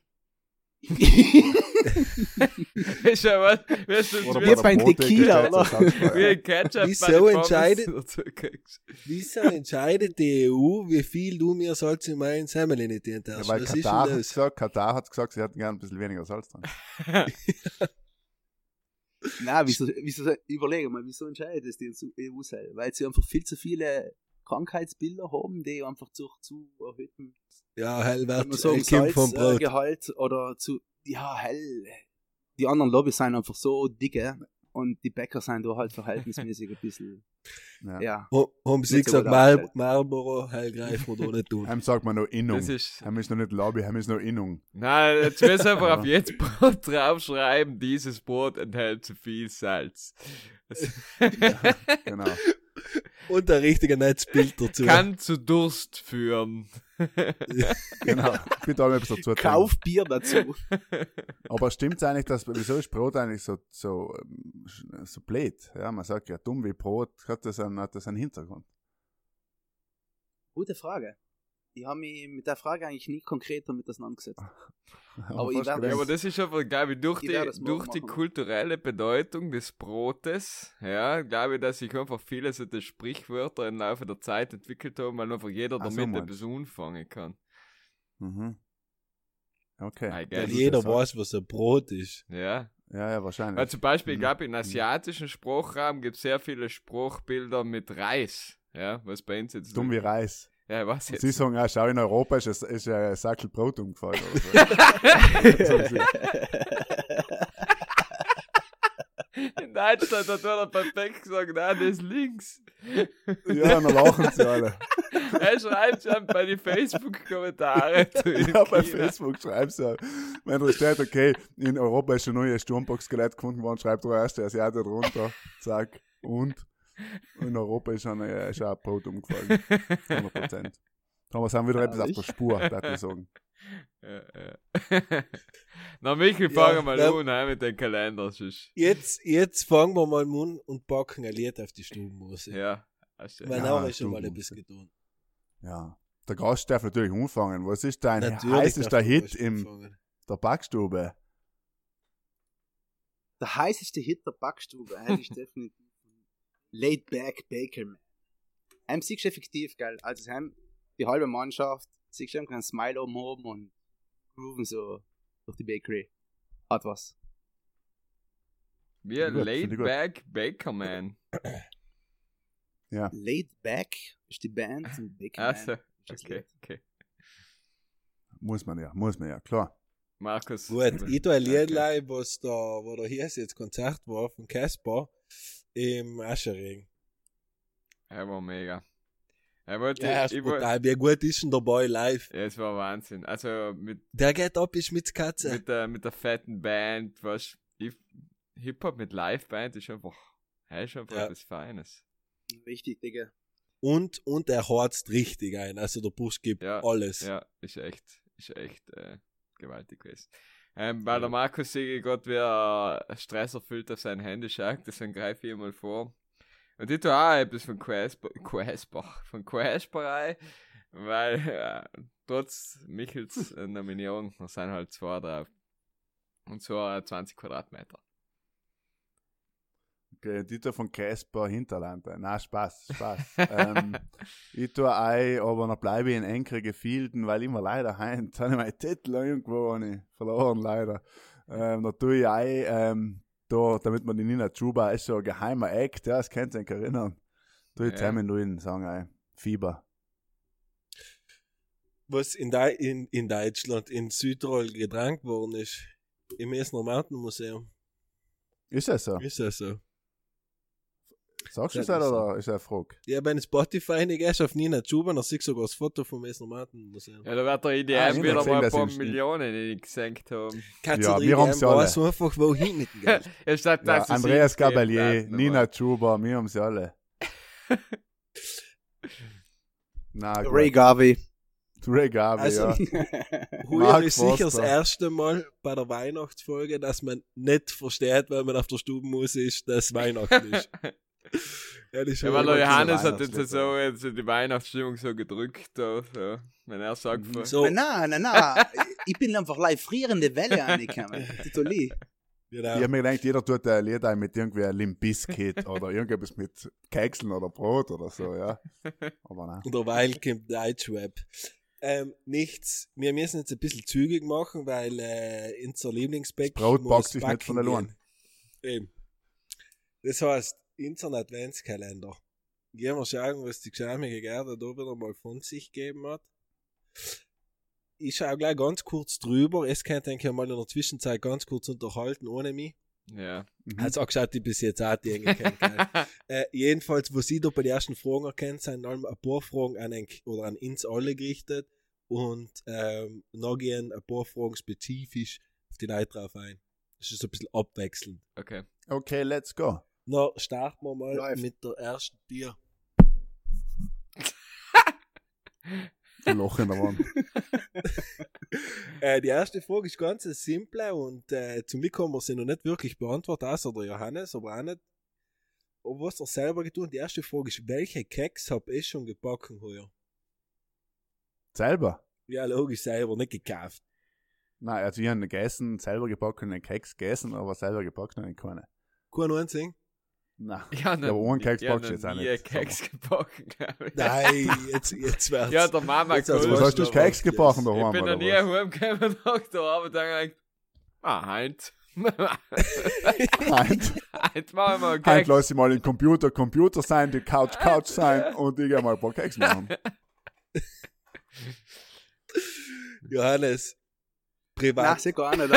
Ist ja was, weißt du, Oder wie, beim Tequila, oder? wie ein Ketchup Wieso entscheidet-. Wieso entscheidet die EU, wie viel du mir Salz in meinen Semmel in die Ja, darfst? weil Was ist Katar hat, gesagt, Katar hat gesagt, sie hätten gerne ein bisschen weniger Salz drin. Na, wieso, wieso, überlege mal, wieso entscheidet das die EU selber? Weil sie einfach viel zu viele Krankheitsbilder haben, die einfach zu, zu erhöhten Ja, hell wird sagen, ein Kind vom Brot. Salzgehalt oder zu, ja, hell. Die anderen Lobbys sind einfach so dicke, und die Bäcker sind da halt verhältnismäßig ein bisschen, Ja. ja. Haben sie so gesagt, Mal. Marlboro, wir da nicht tun. Heim sagt man noch Innung. Das ist. Heim ist noch nicht Lobby, heim ist noch Innung. Nein, jetzt müssen wir einfach auf jedes Brot draufschreiben, dieses Brot enthält zu viel Salz. Das Genau. Und ein richtiger Netzbild dazu. kann zu Durst führen. genau. Bitte auch etwas dazu. Kauf Bier dazu. Aber stimmt's eigentlich, dass, wieso ist Brot eigentlich so, so, ähm, so blöd? Ja, man sagt ja, dumm wie Brot, hat das einen, hat das einen Hintergrund. Gute Frage. Ich habe mich mit der Frage eigentlich nie konkret damit auseinandergesetzt. Aber ich werde- Ja, aber das ist einfach, glaube ich, durch Ich die, durch die kulturelle Bedeutung des Brotes, ja, glaube ich, dass sich einfach viele so die Sprichwörter im Laufe der Zeit entwickelt haben, weil einfach jeder Ach so, damit meinst etwas anfangen kann. Mhm. Okay. I Weil. Gute jeder weiß, was ein Brot ist. Ja. Ja, ja, wahrscheinlich. Weil zum Beispiel, ich Mhm. glaube, im asiatischen Sprachraum gibt es sehr viele Spruchbilder mit Reis. Ja, was bei uns jetzt. Dumm wie Reis. Ja, was jetzt? Sie sagen, ja, schau, in Europa ist, es- ist ein Sackel Brot umgefallen. Oder so. In Deutschland hat er perfekt gesagt, nein, das ist links. ja, dann lachen sie alle. Er schreibt schon bei den Facebook-Kommentaren. Ja, bei Facebook schreibst du, wenn da steht, okay, in Europa ist ein neues Sturmbox-Skelett gefunden worden, schreibt der erste Asiate drunter, zack, und in Europa ist schon ein, ist auch ein Brot umgefallen. 100 Prozent. Da sind wir wieder etwas auf der Spur, würde ich sagen. Ja, ja. Na, Ja, fangen wir mal ja. an mit dem Kalender. Sonst. Jetzt, jetzt fangen wir mal an und packen ein Lied auf die Stubenmusik. Ja. hast du- Weil Ja, ist schon mal Stubenmusik. etwas getan. Ja. Der Gast darf natürlich anfangen. Was ist dein Natürlich heißester Hit in der Backstube? Der heißeste Hit der Backstube eigentlich ist definitiv Laid Back Baker Man. Heim siehst du effektiv, geil. Also heim die halbe Mannschaft, siehst du kein Smile oben oben und grooven so durch die Bakery. Hat was. Wie finde ich gut. Laid-Back Bakerman. Laid Back ist die Band und Baker Also, Man ist okay, Lied. okay. Muss man ja, muss man ja, klar. Markus. Gut, ich tue ein Okay. Liedlein, was da, wo da hier jetzt Konzert war von Casper im Aschering. Er war mega. Er wollte, Ja, ist ich brutal. Wie gut ist denn der Boy live? ja, es war Wahnsinn. Also mit, Der geht ab, ist mit Katze. mit, der, mit der fetten Band, was Hip-Hop mit Live-Band ist einfach, er ist einfach Ja. etwas Feines. Richtig, Digga. Und, und er harzt richtig ein. Also der Busch gibt Ja, alles. Ja, ist echt, ist echt äh, gewaltig gewesen. Ähm, weil der Markus sehe gerade, wie er stresserfüllt auf sein Handy schaut, deswegen greife ich mal vor. Und ich tue auch etwas von Quasper, von Quasperei, weil äh, trotz Michels äh, Nominierung, sind halt zwei drauf. Und zwar äh, 20 Quadratmeter. Okay, Dieter von Casper Hinterland. Na, Spaß, Spaß. ähm, ich tue ein, aber noch bleibe ich in engere Gefilden, weil ich mir leider heim, habe ich meinen Titel irgendwo ich verloren, leider. Ähm, da tue ich ein, ähm, da, damit man die Nina Chuba ist so ein geheimer Act, ja, das könnt ihr euch erinnern. Tue ich Ja. zusammen nur in Song ein. Fieber. Was in, Dei- in, in Deutschland, in Südtirol getrankt worden ist. Im Essener Mountain Museum. Ist das so? Ist das so? Sagst du es oder ist eine Frage? Ja, bei Spotify nicht auf Nina Chuba, dann siehst du sogar das Foto vom Essener Mountain Museum. Ja, da wird der Ah, IDM ich wieder mal ein paar Millionen die die gesenkt haben. Kannst Ja, wir gehen, ja alle. weißt du einfach, wohin mit dem Geld. Ja, statt Ja, sie Andreas 70 geben, Gabalier, Nina. Chuba, wir haben sie alle. Na, gut. Ray Garvey. Ray Garvey, Also, ja. Mark ist sicher das erste Mal bei der Weihnachtsfolge, dass man nicht versteht, weil man auf der Stubenmus ist, dass Weihnachten ist. ja, das ist Ja, weil der Johannes hat jetzt so jetzt die Weihnachtsstimmung so gedrückt, da, so, wenn er sagt, Mhm. so. Nein, nein, nein. ich bin einfach live frierende Welle angekommen. Titoli. Genau. Ich hab mir gedacht, jeder tut ein Lied ein mit irgendwie einem Limp Bizkit oder irgendetwas mit Kekseln oder Brot oder so, ja. Aber nein. Und derweil kommt Deutschweb. Ähm, nichts. Wir müssen jetzt ein bisschen zügig machen, weil äh, unser Lieblingsbäck Das Brot backt sich nicht von allein. gehen. Eben. Das heißt, unser Adventskalender. Gehen wir schauen, was die geschämige Gerda da wieder mal von sich gegeben hat. Ich schaue gleich ganz kurz drüber. Es könnt denke ich mal in der Zwischenzeit ganz kurz unterhalten ohne mich. Ja. Mhm. Hat auch geschaut, die bis jetzt auch die kennt. äh, jedenfalls, wo sie da bei den ersten Fragen erkennt, sind allem ein paar Fragen an, ein, oder an uns alle gerichtet und ähm, noch gehen ein paar Fragen spezifisch auf die Leute drauf ein. Das ist so ein bisschen abwechselnd. Okay. Okay, let's go. Na, starten wir mal Läuft. mit der ersten Tier. Ein Loch in der Wand. Äh, die erste Frage ist ganz simple und äh, zum Glück haben wir sie noch nicht wirklich beantwortet, außer der Johannes, aber auch nicht. Aber was er selber getan Die erste Frage ist, welche Keks hab ich schon gebacken heuer? Selber? Ja, logisch, selber, nicht gekauft. Nein, also ich habe gegessen, selber gebackenen Keks gegessen, aber selber gebackenen keine. Kein einzigen? Nein. Ja, aber ohne Keks ich hab backst du jetzt auch noch nicht, nie Keks gebacken, glaube ich. Nein, jetzt, jetzt wird's. Ja, der Mama Jetzt als Was hast du Keks gebacken yes. daheim? Ich bin noch nie heimgekommen nach der Arbeit und gedacht, ah, heint. Heint, heint machen wir einen heint Keks. lass ich mal den Computer Computer sein, die Couch Couch sein und ich gehe mal ein paar Keks machen. Johannes. Nein, Privat. sicher auch nicht.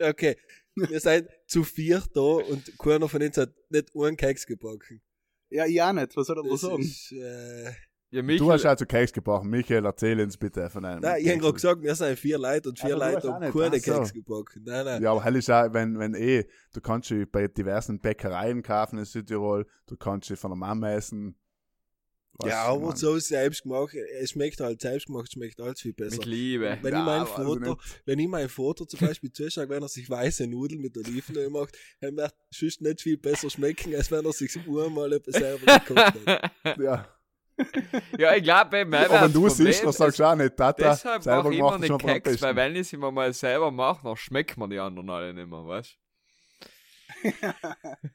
Okay. Wir sind zu vier da und keiner von uns hat nicht einen Keks gebacken. Ja, ich auch nicht. Was soll er da Das sagen? ist, äh, Ja, Du Michael, hast also Keks gebacken. Michael, erzähl uns bitte von einem. nein, ich habe gerade gesagt, wir sind vier Leute und vier Aber du Leute haben nicht, keine. Keks gebacken. Nein, nein. Ja, aber hell ist auch, wenn, wenn eh, du kannst sie bei diversen Bäckereien kaufen in Südtirol, du kannst sie von der Mama essen. Weißt Ja, du, aber Mann. so selbst gemacht, es schmeckt halt selbst gemacht, schmeckt alles viel besser. mit Liebe. Wenn Ja, ich also Foto, wenn ich meinem Foto zum Beispiel zuschaue, wenn er sich weiße Nudeln mit Olivenöl macht, dann wird sonst nicht viel besser schmecken, als wenn er sich einmal selber gekocht hat. Ja. Ja, ich glaube, mir Aber wenn du das siehst, dann sagst du auch nicht, Tata, Deshalb selber mache ich immer schon Keks, weil wenn ich sie mir mal selber mache, dann schmeckt man die anderen alle nicht mehr, weißt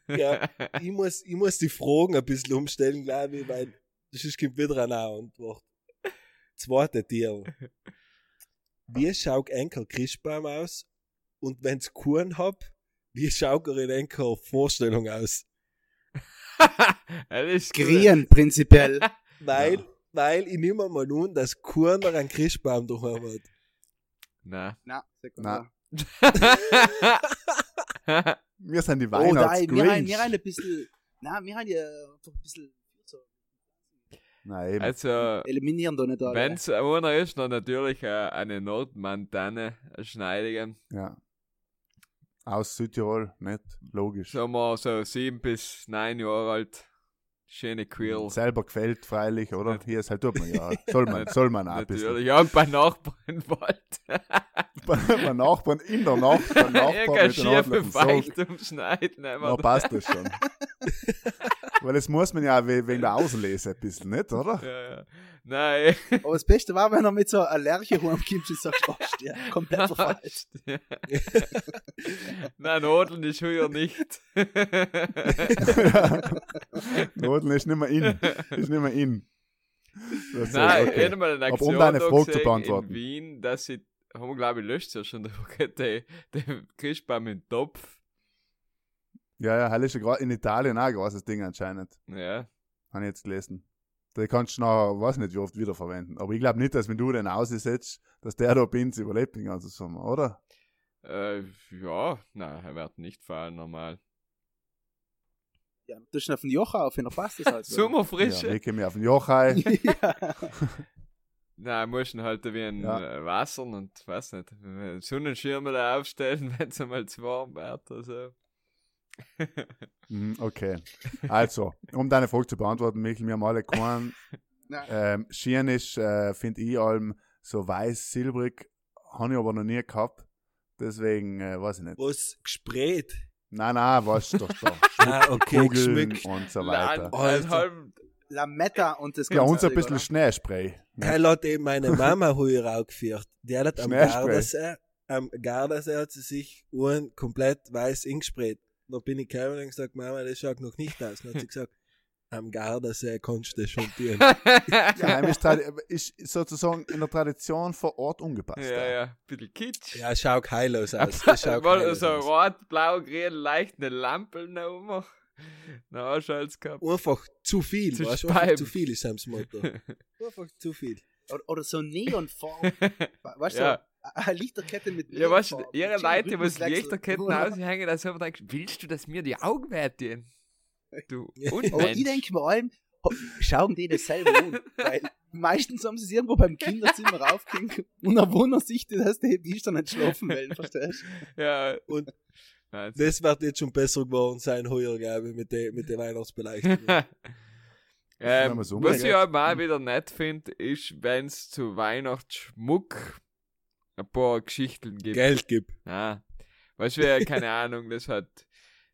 Ja, ich muss, ich muss die Fragen ein bisschen umstellen, glaube ich, weil sonst kommt wieder eine Antwort. Zweite Tier. Wie schaut Enkel Christbaum aus? Und wenn's Kuchen hab, wie schaut er in Enkel Vorstellung aus? das ist gut. Grien, prinzipiell. Weil, weil ich nehme mal an, dass Kuchen einen Christbaum daheim hat. Nein. Nein, sicher Nein. Wir sind die Oh, nein, wir haben, wir haben ein bisschen, nein, wir haben ja einfach ein bisschen so, Nein, eben. also, eliminieren da nicht alle. wenn es einer ist, dann natürlich äh, eine Notmantane schneidigen. ja. Aus Südtirol, nicht? Logisch. Sagen wir so sieben bis neun Jahre alt. Schöne Quills. Selber gefällt, freilich, oder? Hier ist halt, tut man ja. Soll man, soll man auch ein bisschen. Natürlich. Ja, und bei Nachbarn im Wald. Bei Nachbarn, in der Nacht, beim Nachbarn mit den schiefe Adlern. So, umschneiden. na, einfach. passt das schon. Weil das muss man ja we- wegen der Auslese ein bisschen, nicht, oder? Ja, ja. Nein. Aber das Beste war, wenn er mit so einer Lerche heimkommt und sagst, oh, ja, komplett verfalscht. Nein, Nodeln ist heuer nicht. Nodeln ist nicht mehr in. Ist nicht mehr in. Das Nein, okay. ich mal eine Aber Aktion um deine Frage zu beantworten. in Wien, dass sie, haben wir glaube ich letztes Jahr schon den, den Christbaum im Topf. Ja, ja, hell ist ja gra- in Italien auch ein großes Ding anscheinend. Ja. Habe ich jetzt gelesen. Den kannst du noch, weiß nicht, wie oft wiederverwenden. Aber ich glaube nicht, dass wenn du den aussetzt, dass der da Pins überlebt den ganzen Sommer, oder? Äh, ja, nein, er wird nicht fallen, normal. Ja, du schnell auf den Joch auf, dann passt das halt. so. Sommerfrische? Ja, lege mich auf den Jochai. ja. Nein, musst ihn halt wie ein Ja. äh, Wasser und weiß nicht, Sonnenschirme da aufstellen, wenn es einmal zu warm wird oder so. Mhm, okay. Also, um deine Frage zu beantworten, Michael, wir haben alle keinen. Nein. ähm, Schirn ist, äh, finde ich, allem so weiß-silbrig. Habe ich aber noch nie gehabt. Deswegen, äh, weiß ich nicht. Was gesprayt. Nein, nein, weißt du doch. doch. Ah, okay, Kugeln geschmückt. und so Nein, weiter. ein Alter. halb, Lametta und das Ja, uns ein bisschen oder? Schneespray. Er hat eben meine Mama heuer auch geführt. Die hat am. Gardasee, am Gardasee hat sie sich Uhren komplett weiß ingesprayt. Dann bin ich gekommen und gesagt, Mama, das schaut noch nicht aus. Dann hat sie gesagt, am Gardasee kannst du das schon tun. Ja, ist, ist sozusagen in der Tradition vor Ort umgepasst. ja, ja, ein bisschen kitsch. Ja, schaut heillos aus. Das schaut heillos so aus. rot, blau, grün, leicht eine Lampe noch um. Na, alles gehabt. Einfach zu viel. Zu weißt, du? zu viel ist Sam's Motto. Einfach zu viel. Oder, oder so Neonfarben. weißt du, Ja. Eine Lichterkette mit Ja, weißt du, ihre Leute, was. Lichterketten aushängen, da selber denkst, willst du, dass mir die Augen wehtun? Du Aber ich denke mir allem, schauen die das selber an. Weil meistens haben sie es irgendwo beim Kinderzimmer raufgehängt und dann wundern sich, die, dass die Biester nicht schlafen wollen, verstehst Ja, Und Nein, das wird jetzt schon besser geworden sein heuer, glaube ich, mit der mit der Weihnachtsbeleuchtung. ähm, was ich auch mal wieder nett finde, ist, wenn es zu Weihnachtsschmuck ein paar Geschichten gibt. Geld gibt. Ja. Weißt du, keine Ahnung, das hat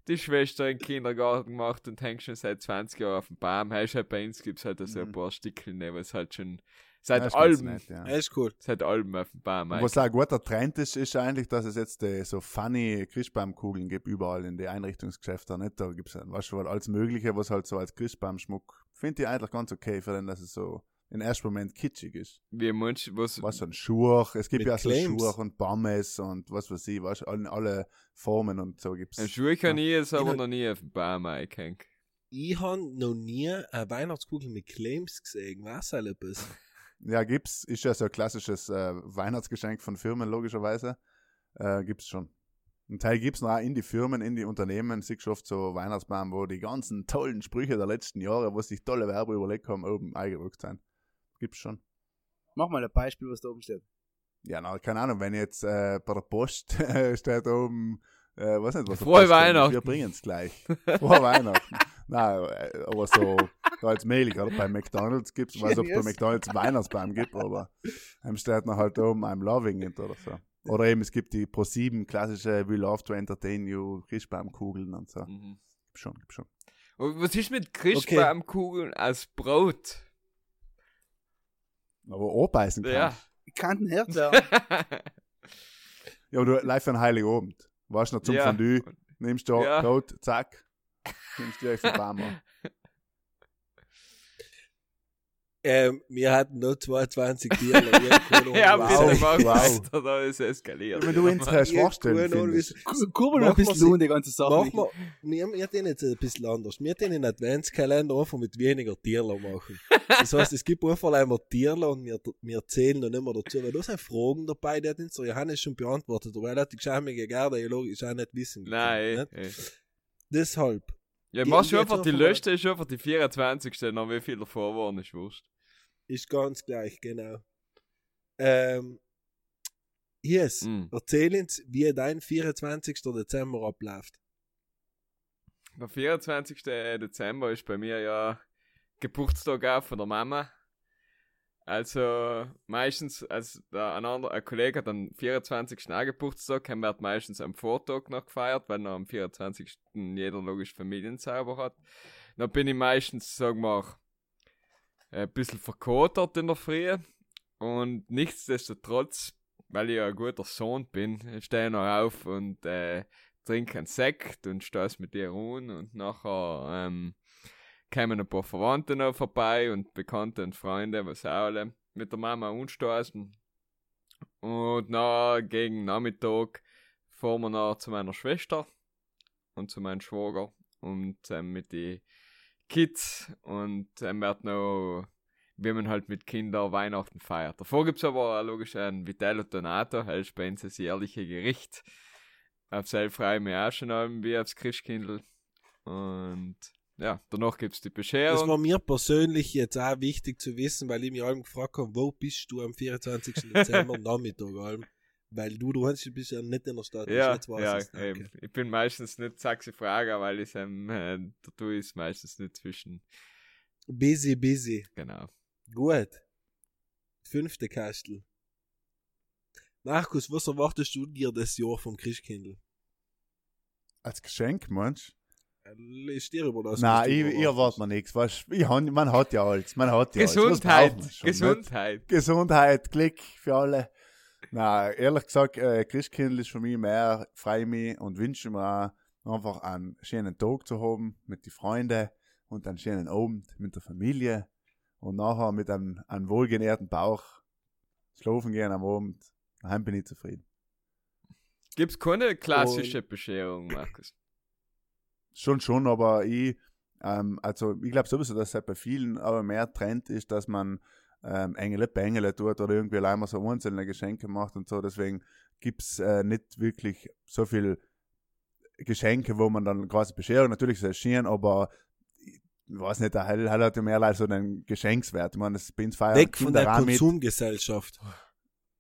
die Schwester im Kindergarten gemacht und hängt schon seit 20 Jahren auf dem Baum. Heißt halt bei uns gibt es halt so ein Mhm. paar Stickeln, was halt schon seit ganz allem, nett, ja. Das ist cool. seit allem auf dem Baum. Was auch ein guter Trend ist, ist eigentlich, dass es jetzt äh, so funny Christbaumkugeln gibt, überall in die Einrichtungsgeschäfte. Nicht? Da gibt es weißt du, alles Mögliche, was halt so als Christbaumschmuck, finde ich eigentlich ganz okay, für den, dass es so im ersten Moment kitschig ist. Wie manch, was, Was so ein Schuh, es gibt ja auch so Claims. Schuhe und Bammes und was weiß ich, du, alle, alle Formen und so gibt's. ein Schuh kann ich jetzt aber Ja. noch nie auf dem Baum eingehängt. Ich habe noch nie eine Weihnachtskugel mit Claims gesehen. Was soll etwas? Ja, gibt's, ist ja so ein klassisches äh, Weihnachtsgeschenk von Firmen, logischerweise. Äh, gibt's schon. Ein Teil gibt's noch auch in die Firmen, in die Unternehmen, siehst du oft so Weihnachtsbaum, wo die ganzen tollen Sprüche der letzten Jahre, wo sich tolle Werbe überlegt haben, oben eingedruckt sind. Gibt's schon. Mach mal ein Beispiel, was da oben steht. Ja, na, keine Ahnung, wenn jetzt äh, bei der Post steht oben, äh, weiß nicht, was der Frohe Weihnachten. Wir bringen's gleich. Frohe Weihnachten. Nein, äh, aber so, da als Mailig, oder bei McDonalds gibt's, ich weiß nicht, ob es bei. McDonalds Weihnachtsbaum gibt, aber einem steht noch halt oben, I'm loving it oder so. Oder eben, es gibt die Pro7 klassische We love to entertain you Christbaumkugeln und so. Mhm. Gibt's schon, gibt's schon. Und was ist mit Christbaumkugeln als Brot? Aber anbeißen kannst. Ja. Ich kann den Herz werden. Ja, aber du live für einen Heiligabend. Warst noch zum Ja. Fondue, nimmst du Ja. Brot, zack, nimmst direkt vom Baum an. Ähm, wir hatten noch 22 Tiere. Ich hab keine Ahnung, ja, Wow, mach wow. weiter, da ist es eskaliert. Wenn du ins Ahnung, findest. wie- Kurbel noch ein Mach bisschen mal um die ganze Sache. Machen wir, wir, wir tun jetzt ein bisschen anders. Wir tun einen Adventskalender einfach mit weniger Tierler machen. Das heißt, es gibt einfach einmal Tierler und wir, wir zählen dann immer dazu, weil da sind Fragen dabei, die hat uns der Johannes schon beantwortet, aber er hat die Geschämige gerne logisch auch nicht wissen. Nein, Nicht? eh, eh. Deshalb. Ja, mach schon jetzt einfach die mal- letzte, ist einfach die 24. Noch wie viel davor waren, ist wurscht. Ist ganz gleich, genau. Ähm, yes, Mhm. erzähl uns, wie dein 24. Dezember abläuft. Der 24. Dezember ist bei mir ja Geburtstag auch von der Mama. Also meistens, als ein, anderer, ein Kollege hat am 24. auch Geburtstag, haben wir halt meistens am Vortag noch gefeiert, weil noch am 24. jeder logisch Familienzauber hat. Dann bin ich meistens, sagen wir, ein bisschen verkotert in der Früh. Und nichtsdestotrotz, weil ich ja ein guter Sohn bin, stehe ich noch auf und äh, trinke einen Sekt und stoß mit dir ruhen und nachher ähm, kämen ein paar Verwandte noch vorbei und Bekannte und Freunde, was auch alle mit der Mama anstoßen. Und na gegen Nachmittag fahren wir noch zu meiner Schwester und zu meinem Schwager und ähm, mit die Kids und ähm, wird noch wie man halt mit Kindern Weihnachten feiert. Davor gibt's aber auch logisch ein Vitello Donato, das das jährliche Gericht. Auf selb freue ich mich auch schon allem wie aufs Christkindl. Und ja, danach gibt's die Das Bescherung. war mir persönlich jetzt auch wichtig zu wissen, weil ich mich allem gefragt habe, wo bist du am 24. Dezember Nachmittag allem? Weil du, du hast du bist ja nicht in der Stadt. Ja, ja, eben. Ich bin meistens nicht Frage, weil ich ähm, äh, der Tu ist meistens nicht zwischen. Busy, busy. Genau. Gut. Fünfte Kastel. Markus, was erwartest du dir das Jahr vom Christkindl? Als Geschenk, meinst Äh, Ist dir überlassen. Nein, du ich, ich erwarte mir nichts. Weißt, ich man hat ja alles. Man hat ja alles. Gesundheit, schon, nicht? Gesundheit. Gesundheit, Glück für alle. Na, ehrlich gesagt, äh, Christkindl ist für mich mehr, freue mich und wünsche mir auch, einfach einen schönen Tag zu haben mit den Freunden und einen schönen Abend mit der Familie und nachher mit einem, einem wohlgenährten Bauch schlafen gehen am Abend. Daheim bin ich zufrieden. Gibt's keine klassische Bescherung, Markus? Schon, schon, aber ich, ähm, also ich glaube sowieso, dass es halt bei vielen aber mehr Trend ist, dass man ähm, Engel Bengele tut oder irgendwie allein mal so einzelne Geschenke macht und so. Deswegen gibt's äh, nicht wirklich so viel Geschenke, wo man dann quasi Bescherung, natürlich ist es schön, aber ich weiß nicht, der Hell hat ja mehr als so einen Geschenkswert. Ich meine, das bin feiern Weg von der auch mit.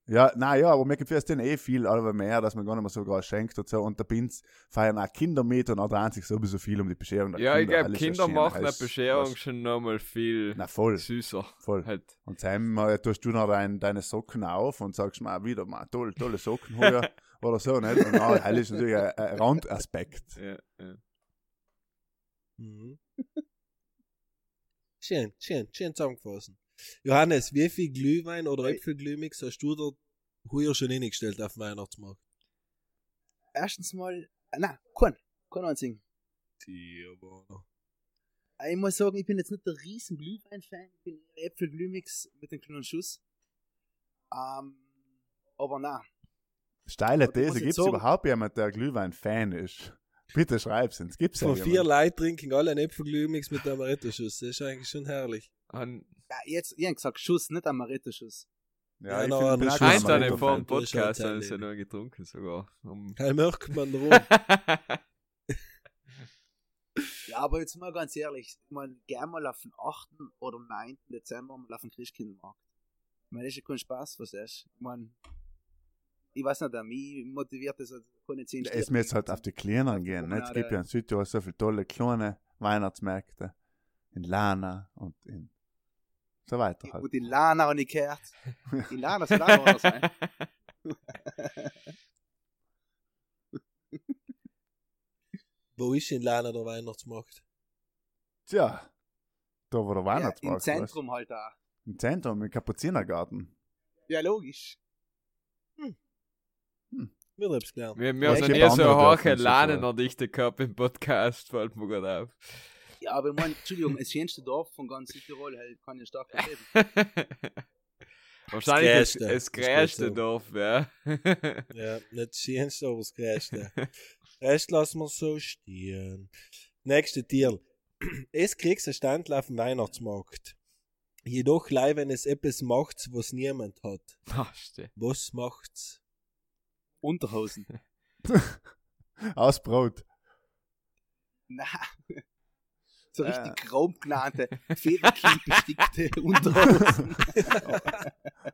Ja, nein, ja, aber mir gefällt es denen eh viel, aber mehr, dass man gar nicht mehr so groß schenkt und so. Und da bin's feiern auch Kinder mit und auch drehen sich sowieso viel um die Bescherung der Ja, ich Kinder. glaube, Alles ist Kinder machen eine Bescherung was- schon nochmal viel Na voll, süßer. voll. Halt. Und Sam, äh, tust du noch dein, deine Socken auf und sagst mal wieder mal toll, tolle Socken heuer oder so, nicht? Und ah, hell ist natürlich ein, ein Randaspekt. Ja, ja. Mhm. schön, schön, schön zusammengefasst. Johannes, wie viel Glühwein oder Äpfelglühmix hast du da heuer schon hingestellt auf dem Weihnachtsmarkt? Erstens mal, äh, na, kein, kein einzigen. Die, aber. Ich muss sagen, ich bin jetzt nicht der riesen Glühwein-Fan, ich bin Äpfelglühmix mit einem kleinen Schuss. Ähm, aber na, Steile These, gibt es überhaupt jemand, der Glühwein-Fan ist? Bitte schreib's uns, gibt's ja Von vier? Leuten trinken alle einen Äpfelglühmix mit einem Amaretto-Schuss. Das ist eigentlich schon herrlich. Und ja, jetzt, ich hab gesagt Schuss, nicht Amaretto-Schuss. Ja, Ja, ich noch find, einen bin eins dann vor dem Podcast ein sie ja noch getrunken sogar. Um Da merkt man drum. Ja, aber jetzt mal ganz ehrlich, ich mein, gern mal auf den 8. oder 9. Dezember mal auf den Christkindlmarkt. Ich meine, das ist ja kein Spaß, was das ist. Ich meine, ich weiß nicht, mich motiviert das, also keine 10 Ja, Es muss jetzt halt auf die Kleineren gehen. Ne? Es gibt ja in Südtirol so viele tolle kleine Weihnachtsmärkte. In Lana und in so weiter halt. Und die Lana habe ich gehört. Die Lana soll auch noch sein. Wo ist in Lana der Weihnachtsmarkt? Tja, da wo der Ja, Weihnachtsmarkt Im ist. Zentrum halt da. Im Zentrum, im Kapuzinergarten. Ja, logisch. Wir haben es gelernt. wir wir Ja, haben es noch nie so hohe Lanenerdichte gehabt im Podcast, fällt mir gerade auf. Ja, aber ich meine, Entschuldigung, das schönste Dorf von ganz Südtirol halt, kann ich stark vertreten. Wahrscheinlich das, Größte. das Das größte. Dorf, ja. Ja, nicht das Schönste, aber das Größte. Rest lassen wir so stehen. Nächste Tier. Es kriegst ein Stand auf dem Weihnachtsmarkt. Jedoch leih, wenn es etwas macht, was niemand hat. Ach, Was macht's? Unterhosen. Aus Brot. Na. So Äh. richtig grob genannte, Federkiel bestickte Unterhosen.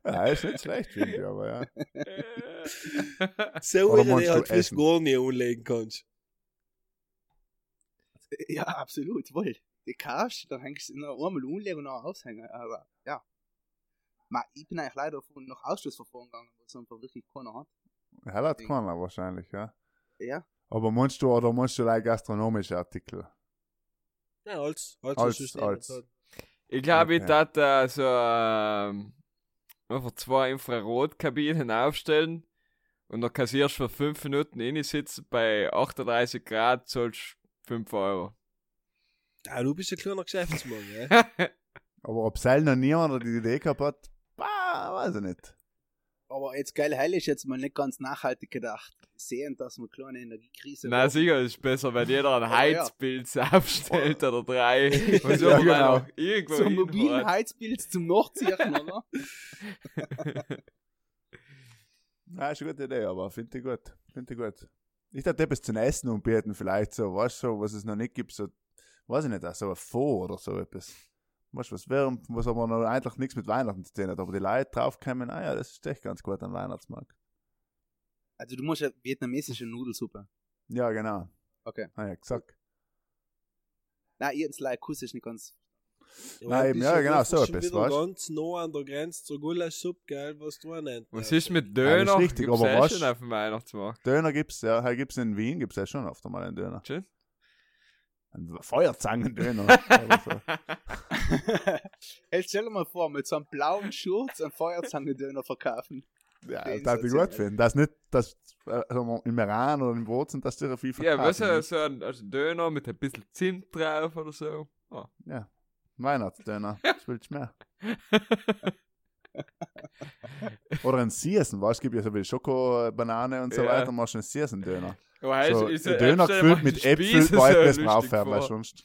Ja, ist nicht schlecht, finde ich, aber ja. So, Oder wie du du halt fürs gar nicht anlegen kannst. ja, absolut, wohl. Die kaufst, dann hängst du noch einmal umlegen und noch aushängen. Aber ja. Ma, ich bin eigentlich leider von nach Ausschlussverfahren gegangen, weil es einfach wirklich keiner hat. Hell hat keiner wahrscheinlich, ja. Ja. Aber meinst du, oder meinst du like gastronomische Artikel? Ja, als, als, Als- sonst als. niemand hat. Ich glaube, ich Okay. tat da so ähm, einfach zwei Infrarotkabinen aufstellen und dann kassierst du für 5 Minuten sitzen bei 38 Grad zahlst 5 Euro. Ja, du bist ein kleiner Geschäftsmann, ja? Aber ob Seil noch niemand die Idee gehabt hat, bah, weiß ich nicht. Aber jetzt geil, hell ist jetzt mal nicht ganz nachhaltig gedacht. Sehen, dass wir eine kleine Energiekrise Na sicher, ist besser, wenn jeder ein Aber ja. Heizpilz aufstellt oder drei. Und so Ja, ja, genau. irgendwo So ein mobilen. Heizbild zum Nachziehen, oder? Ja, ist eine gute Idee, aber finde ich gut. Finde ich gut. Ich dachte etwas zum Essen anbieten, vielleicht so, du, so, was es noch nicht gibt, so, weiß ich nicht, so ein Fond oder so etwas. Weißt du, was wärmt, was aber noch eigentlich nichts mit Weihnachten zu tun hat, aber die Leute draufkommen, ah ja, das ist echt ganz gut am Weihnachtsmarkt. Also du musst ja vietnamesische Nudelsuppe. Ja, genau. Okay. Ah ja, gesagt. Nein, ihr ins Kuss ist nicht ganz. Nein, eben, bist ja, genau, so etwas, weißt? ganz nah an der Grenze zur Gulaschsuppe, gell, was du auch nennt. Was ist mit Ja, das ist Döner? richtig, Gibt's aber was- schon auf dem Weihnachtsmarkt? Döner gibt's, ja, hier gibt's in Wien, gibt's ja schon oft einmal einen Döner. Schön. Ein Feuerzangendöner. oder so. hey, stell dir mal vor, mit so einem blauen Schurz einen Feuerzangendöner verkaufen. Ja, das ich soll's gut finden. Das nicht, dass wir, im Iran oder im sind, dass die viel Ja, verkaufen. weißt du, so ein, also Döner mit ein bisschen Zimt drauf oder so. Ah. Ja. Weihnachtsdöner. Was willst du mehr? Oder ein Season, weißt du, es gibt ja so viel Schokobanane und so Ja. weiter, machst du einen Season-Döner. Aber heißt, So, ist ein Döner gefüllt mit Äpfeln, so das lustig drauf haben, weil sonst.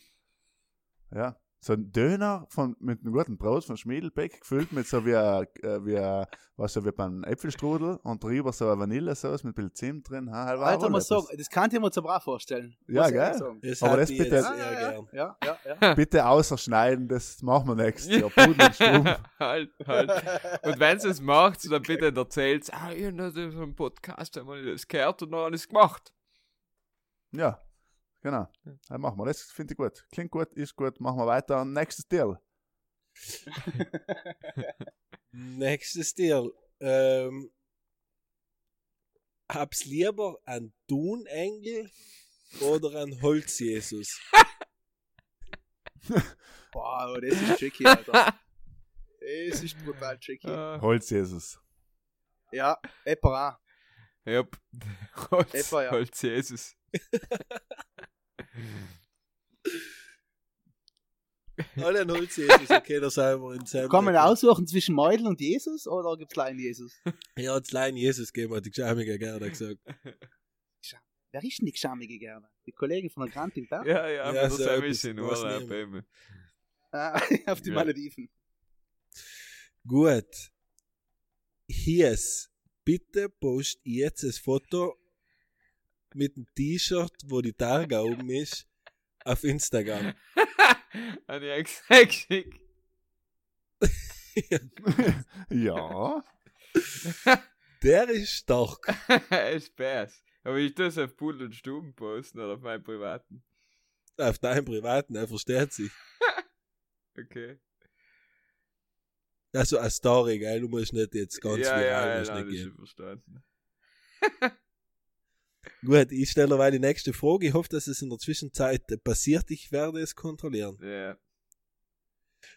Ja. so ein Döner von, mit einem guten Brot von Schmiedelbeck, gefüllt mit so wie, ein, äh, wie, ein, was so wie beim Äpfelstrudel und drüber so eine Vanillesauce mit ein bisschen Zimt drin. Ha, halt Alter, muss etwas. sagen, das kann ich mir zu brav vorstellen. Ja, gell? Das Aber das ich bitte- jetzt Ja, ja, ja, ja, ja. Bitte außerschneiden, das machen wir nächstes Jahr. Halt, halt. Und wenn es macht, dann bitte erzählt, ah, ich habe so einen Podcast, da habe ich das gehört und dann alles gemacht. Ja, genau. Ja, machen wir. Das finde ich gut. Klingt gut, ist gut. Machen wir weiter. Nächstes Deal. Nächstes Deal. Ähm, hab's lieber an Dunengel oder an Holzjesus? Boah, aber das ist tricky, Alter. Das ist brutal tricky. Ah, Holz Jesus. Ja, Epper auch. Yep. Holz, Etwa, ja. Holz Jesus. Alle an Holzjesus, okay, da sind wir in Sam. Kann man aussuchen zwischen Meudel und Jesus oder gibt's kleinen Jesus? Ja, jetzt allein Jesus geben, hat die Geschämige gerne gesagt. Wer ist denn die geschamige gerne? Die Kollegin von der Grant im Berg? Ja, ja, Ja, ja so ein bisschen Urlaub eben. Ah, auf die Ja. Malediven. Gut. Hier ist, bitte post jetzt das Foto mit dem T-Shirt, wo die Targa oben ist, auf Instagram. Habe ich extra geschickt. ja. Der ist stark. Spaß. Aber ich das auf Pudel und Stuben posten oder auf meinen privaten. Auf deinem privaten, er versteht sich. Okay. Also eine Story, gell? Du musst nicht jetzt ganz ja, viral ja, ja, nicht nein, das gehen. ist verstanden. Gut, ich stelle dabei die nächste Frage. Ich hoffe, dass es in der Zwischenzeit passiert. Ich werde es kontrollieren. Ja.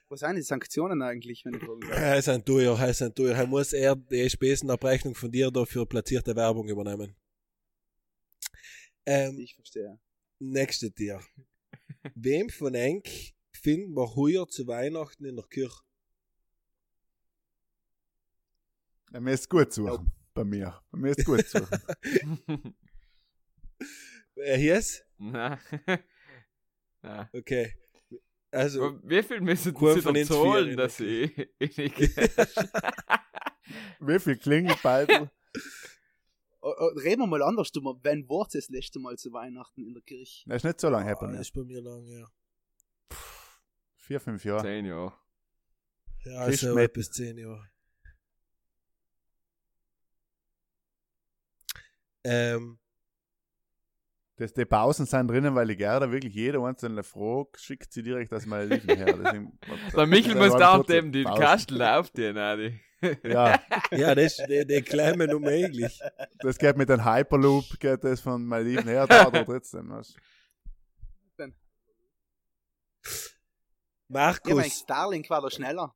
Was sind die Sanktionen eigentlich, wenn ich fragen darf? Er ist ein teuer, er ist ein teuer. Er muss er die Spesenabrechnung von dir dafür platzierte Werbung übernehmen. Ähm, Ich verstehe. nächste Tier. Wem von Enk finden wir heuer zu Weihnachten in der Kirche? Ja, mir ist gut suchen. Bei mir. Bei mir ist gut suchen. Wer hier ist? Na. Na. Okay. Also, Wie viel müssen Kurven sie dann ins zahlen, dass ich ich nicht Wie viel Klingelbeitel? Reden wir mal anders, du mal. Wann war das letzte Mal zu Weihnachten in der Kirche? Das ist nicht so lange her bei ah, mir. ist bei mir lang, ja. Vier, fünf Jahre. Zehn Jahre. Ja, also Fischmetten. bis zehn Jahre. Ähm, Das, die Pausen sind drinnen, weil die Gerda wirklich jede einzelne Frage schickt sie direkt aus meiner Lieben her. Deswegen, Der Michel muss da eben die Pausen. Kastel aufstehen, Adi. Ja, ja, das ist der, der kleine unmöglich. das geht mit dem Hyperloop, geht das von meiner Lieben her, da oder trotzdem. weißt du. Ja, Markus, mein Starlink war da schneller.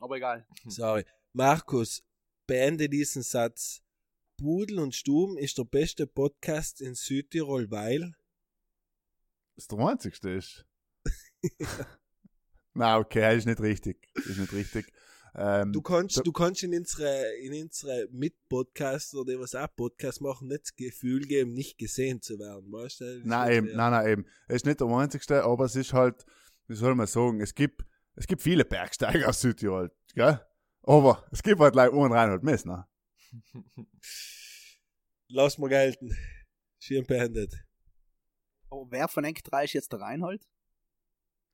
Aber egal. sorry. Markus, beende diesen Satz. Pudel und Stuben ist der beste Podcast in Südtirol, weil. Das ist der einzigste ist. Na, okay, das ist nicht richtig. Das ist nicht richtig. Ähm, Du kannst, da- du kannst in unsere, in unsere Mitpodcaster, die was auch Podcast machen, nicht das Gefühl geben, nicht gesehen zu werden, weißt du? Nein, eben, nein, nein, eben. Es ist nicht der einzigste, aber es ist halt, wie soll man sagen, es gibt, es gibt viele Bergsteiger aus Südtirol, gell? Aber es gibt halt like einen Reinhold Messner. Lass mal gelten. Schirm beendet. Aber wer von Enk 3 ist jetzt der Reinhold?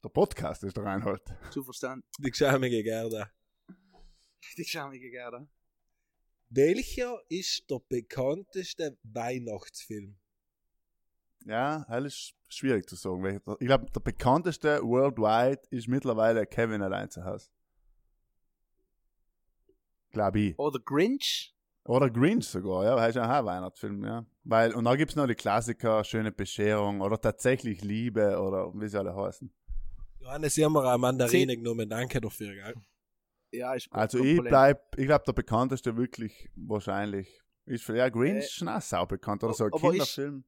Der Podcast ist der Reinhold. Zu verstanden. Die geschämige Gerda. Die schamige Gerda. Welcher ist der bekannteste Weihnachtsfilm? Ja, das ist schwierig zu sagen. Ich glaube, der bekannteste worldwide ist mittlerweile Kevin allein zu Hause. Glaube ich. Oder Grinch? Oder Grinch sogar, ja, das ist ja auch ein Weihnachtsfilm, ja. Weil, und dann gibt's noch die Klassiker, Schöne Bescherung oder tatsächlich Liebe oder wie sie alle heißen. Johannes, Sie haben mir eine Mandarine genommen. Danke dafür, gell? Ja, ist gut. Also ich bleib, ich glaube, der bekannteste wirklich wahrscheinlich ist für, ja, Grinch Äh, ist schon auch sau bekannt oder so ein Kinderfilm.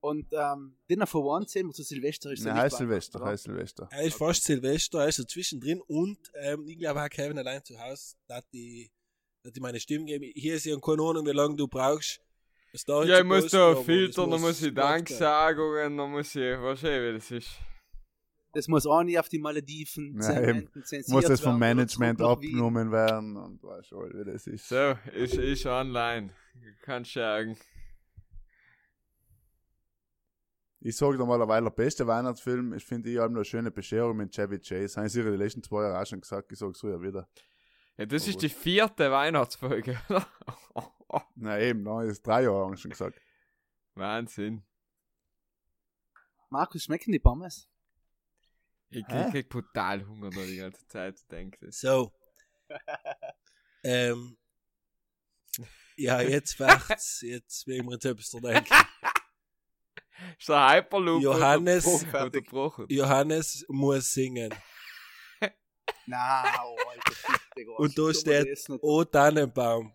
Und ähm, Dinner for One sehen wir zu Silvester ist Ne, nicht heißt Silvester, oder? heißt Silvester. Er ist fast Silvester, er ist so zwischendrin und ähm, ich glaube auch Kevin allein zu Hause, dass die, dass die meine Stimme geben. Hier ist ja keine Ahnung, wie lange du brauchst. Ja, ich muss da filtern, dann muss ich. Danksagungen, dann muss ich, was ich, wie das ist. Das muss auch nicht auf die Malediven zensiert Muss das vom Management abgenommen werden und weißt schon, wie das ist. So, ist, ist online. Kannst sagen. Ich sage dir mal, weil der beste Weihnachtsfilm, ich finde, ich habe eine schöne Bescherung mit Chevy Chase. Haben sie ihre die letzten zwei Jahre auch schon gesagt, ich sage so ja wieder. Ja, das Oh, ist die vierte Weihnachtsfolge, oder? Na eben, nein, ist drei Jahre lang schon gesagt. Wahnsinn. Markus, schmecken die Pommes? Ich krieg, krieg brutal Hunger noch die ganze Zeit, denk das. So. ähm, ja, jetzt wacht's. Jetzt will ich mir jetzt etwas denken. Ist der Hyperloop Johannes- unterbrochen-? Johannes muss singen. Na, oh, Alter. Und da steht. O Tannenbaum.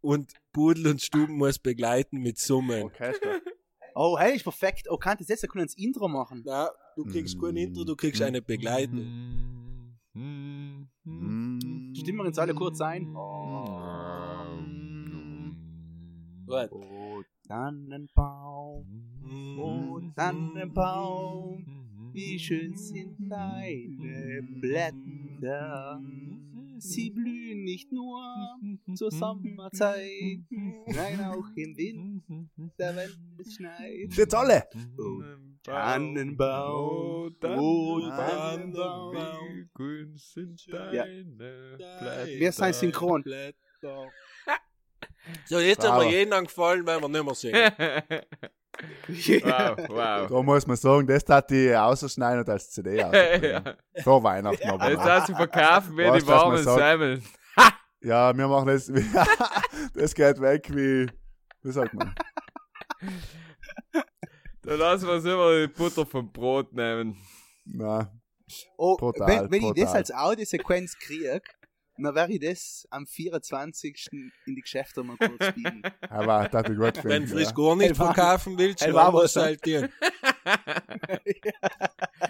Und Pudel und Stuben muss begleiten mit Summen. Okay. Oh, hey, ist perfekt. Oh, kann das jetzt? Wir können ins Intro machen. Na, du kriegst kein Intro, du kriegst eine Begleitung. Mm. Stimmen wir uns alle kurz ein? Gut. Oh, Tannenbaum, oh, Tannenbaum, wie schön sind deine Blätter. Sie blühen nicht nur zur Sommerzeit, nein, auch im Winter, wenn es schneit. Jetzt alle! Oh, Tannenbaum, oh, Tannenbaum. Grün sind Ja. deine Blätter. Wir sind synchron. So, jetzt haben wir jeden gefallen, wenn wir nicht mehr singen. wow, wow. Da muss man sagen, das hat die ausschneiden und als CD ja. ausbringen. Vor Weihnachten aber. Jetzt noch. hast du verkaufen wie die warmen? Semmeln. Ja, wir machen das. das geht weg wie. Wie sagt man? Da lassen wir uns immer die Butter vom Brot nehmen. Na, Oh, Brutal, wenn, wenn ich das als Audiosequenz kriege, dann werde ich das am 24. in die Geschäfte mal kurz bieten. aber das hat ich gut Wenn finden. frisch Ja. gar nicht Hey, verkaufen willst, Hey, dann war musst was, du halt dir.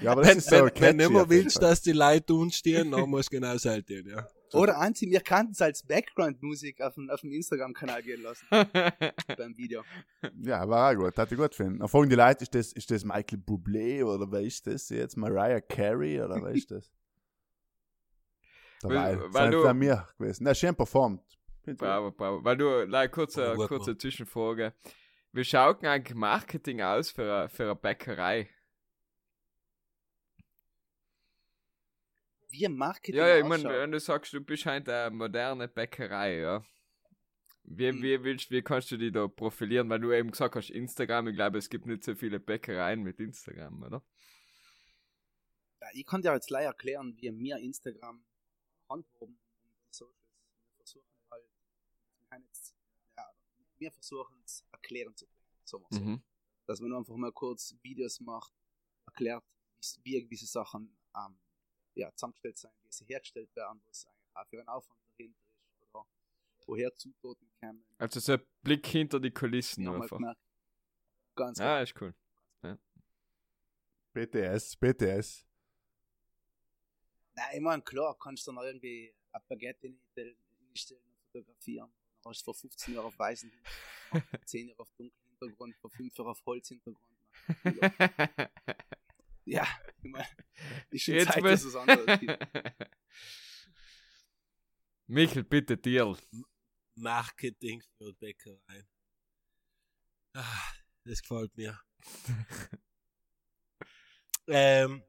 ja, aber das Wenn, ist so wenn, wenn catchy du immer willst, Fall. dass die Leute unstehen, dann musst du genau halt dir, ja. Oder Anzi, wir kannten es als Background-Musik auf dem, auf dem Instagram-Kanal gehen lassen, beim Video. Ja, war auch gut, hat ich gut finden. Dann fragen die Leute, ist das, ist das Michael Bublé oder wer ist das jetzt? Mariah Carey oder wer ist das? Weil- Dabei, weil du- bei mir gewesen. Na, schön performt. Bravo, bravo. Weil du, like, kurze, gut, kurze. Zwischenfrage. Wie schaut eigentlich Marketing aus für eine, für eine Bäckerei? Wie ein Marketing Ja, ja, ich meine, wenn du sagst, du bist halt eine moderne Bäckerei, ja. Wie, Hm. wie, willst, wie kannst du dich da profilieren? Weil du eben gesagt hast, Instagram, ich glaube, es gibt nicht so viele Bäckereien mit Instagram, oder? Ja, ich kann dir jetzt leider erklären, wie wir Instagram handhaben und die Socials. Wir versuchen halt, wir, haben jetzt, ja, wir versuchen es erklären zu bringen. So. Mhm. Dass man nur einfach mal kurz Videos macht, erklärt, wie- wie gewisse Sachen ähm, ja, zusammengestellt sind, wie sie hergestellt werden, was eigentlich auch für ein Aufwand dahinter ist oder woher Zutaten kommen. Also so ein Blick hinter die Kulissen haben halt einfach. gemerkt, ganz Ah, ist cool. BTS, BTS. Nein, ich meine, klar, kannst du dann irgendwie ein Baguette in die stellen und fotografieren. Dann hast du vor 15 Jahren auf weißen Hintergrund, 10 Jahre auf dunkeln Hintergrund, vor 5 Jahren auf Holzhintergrund. Ja, ich meine, ist schon Jetzt Zeit, muss- dass es anderes gibt. Michael, bitte Deal. Marketing für Bäckereien. Ah, das gefällt mir. ähm,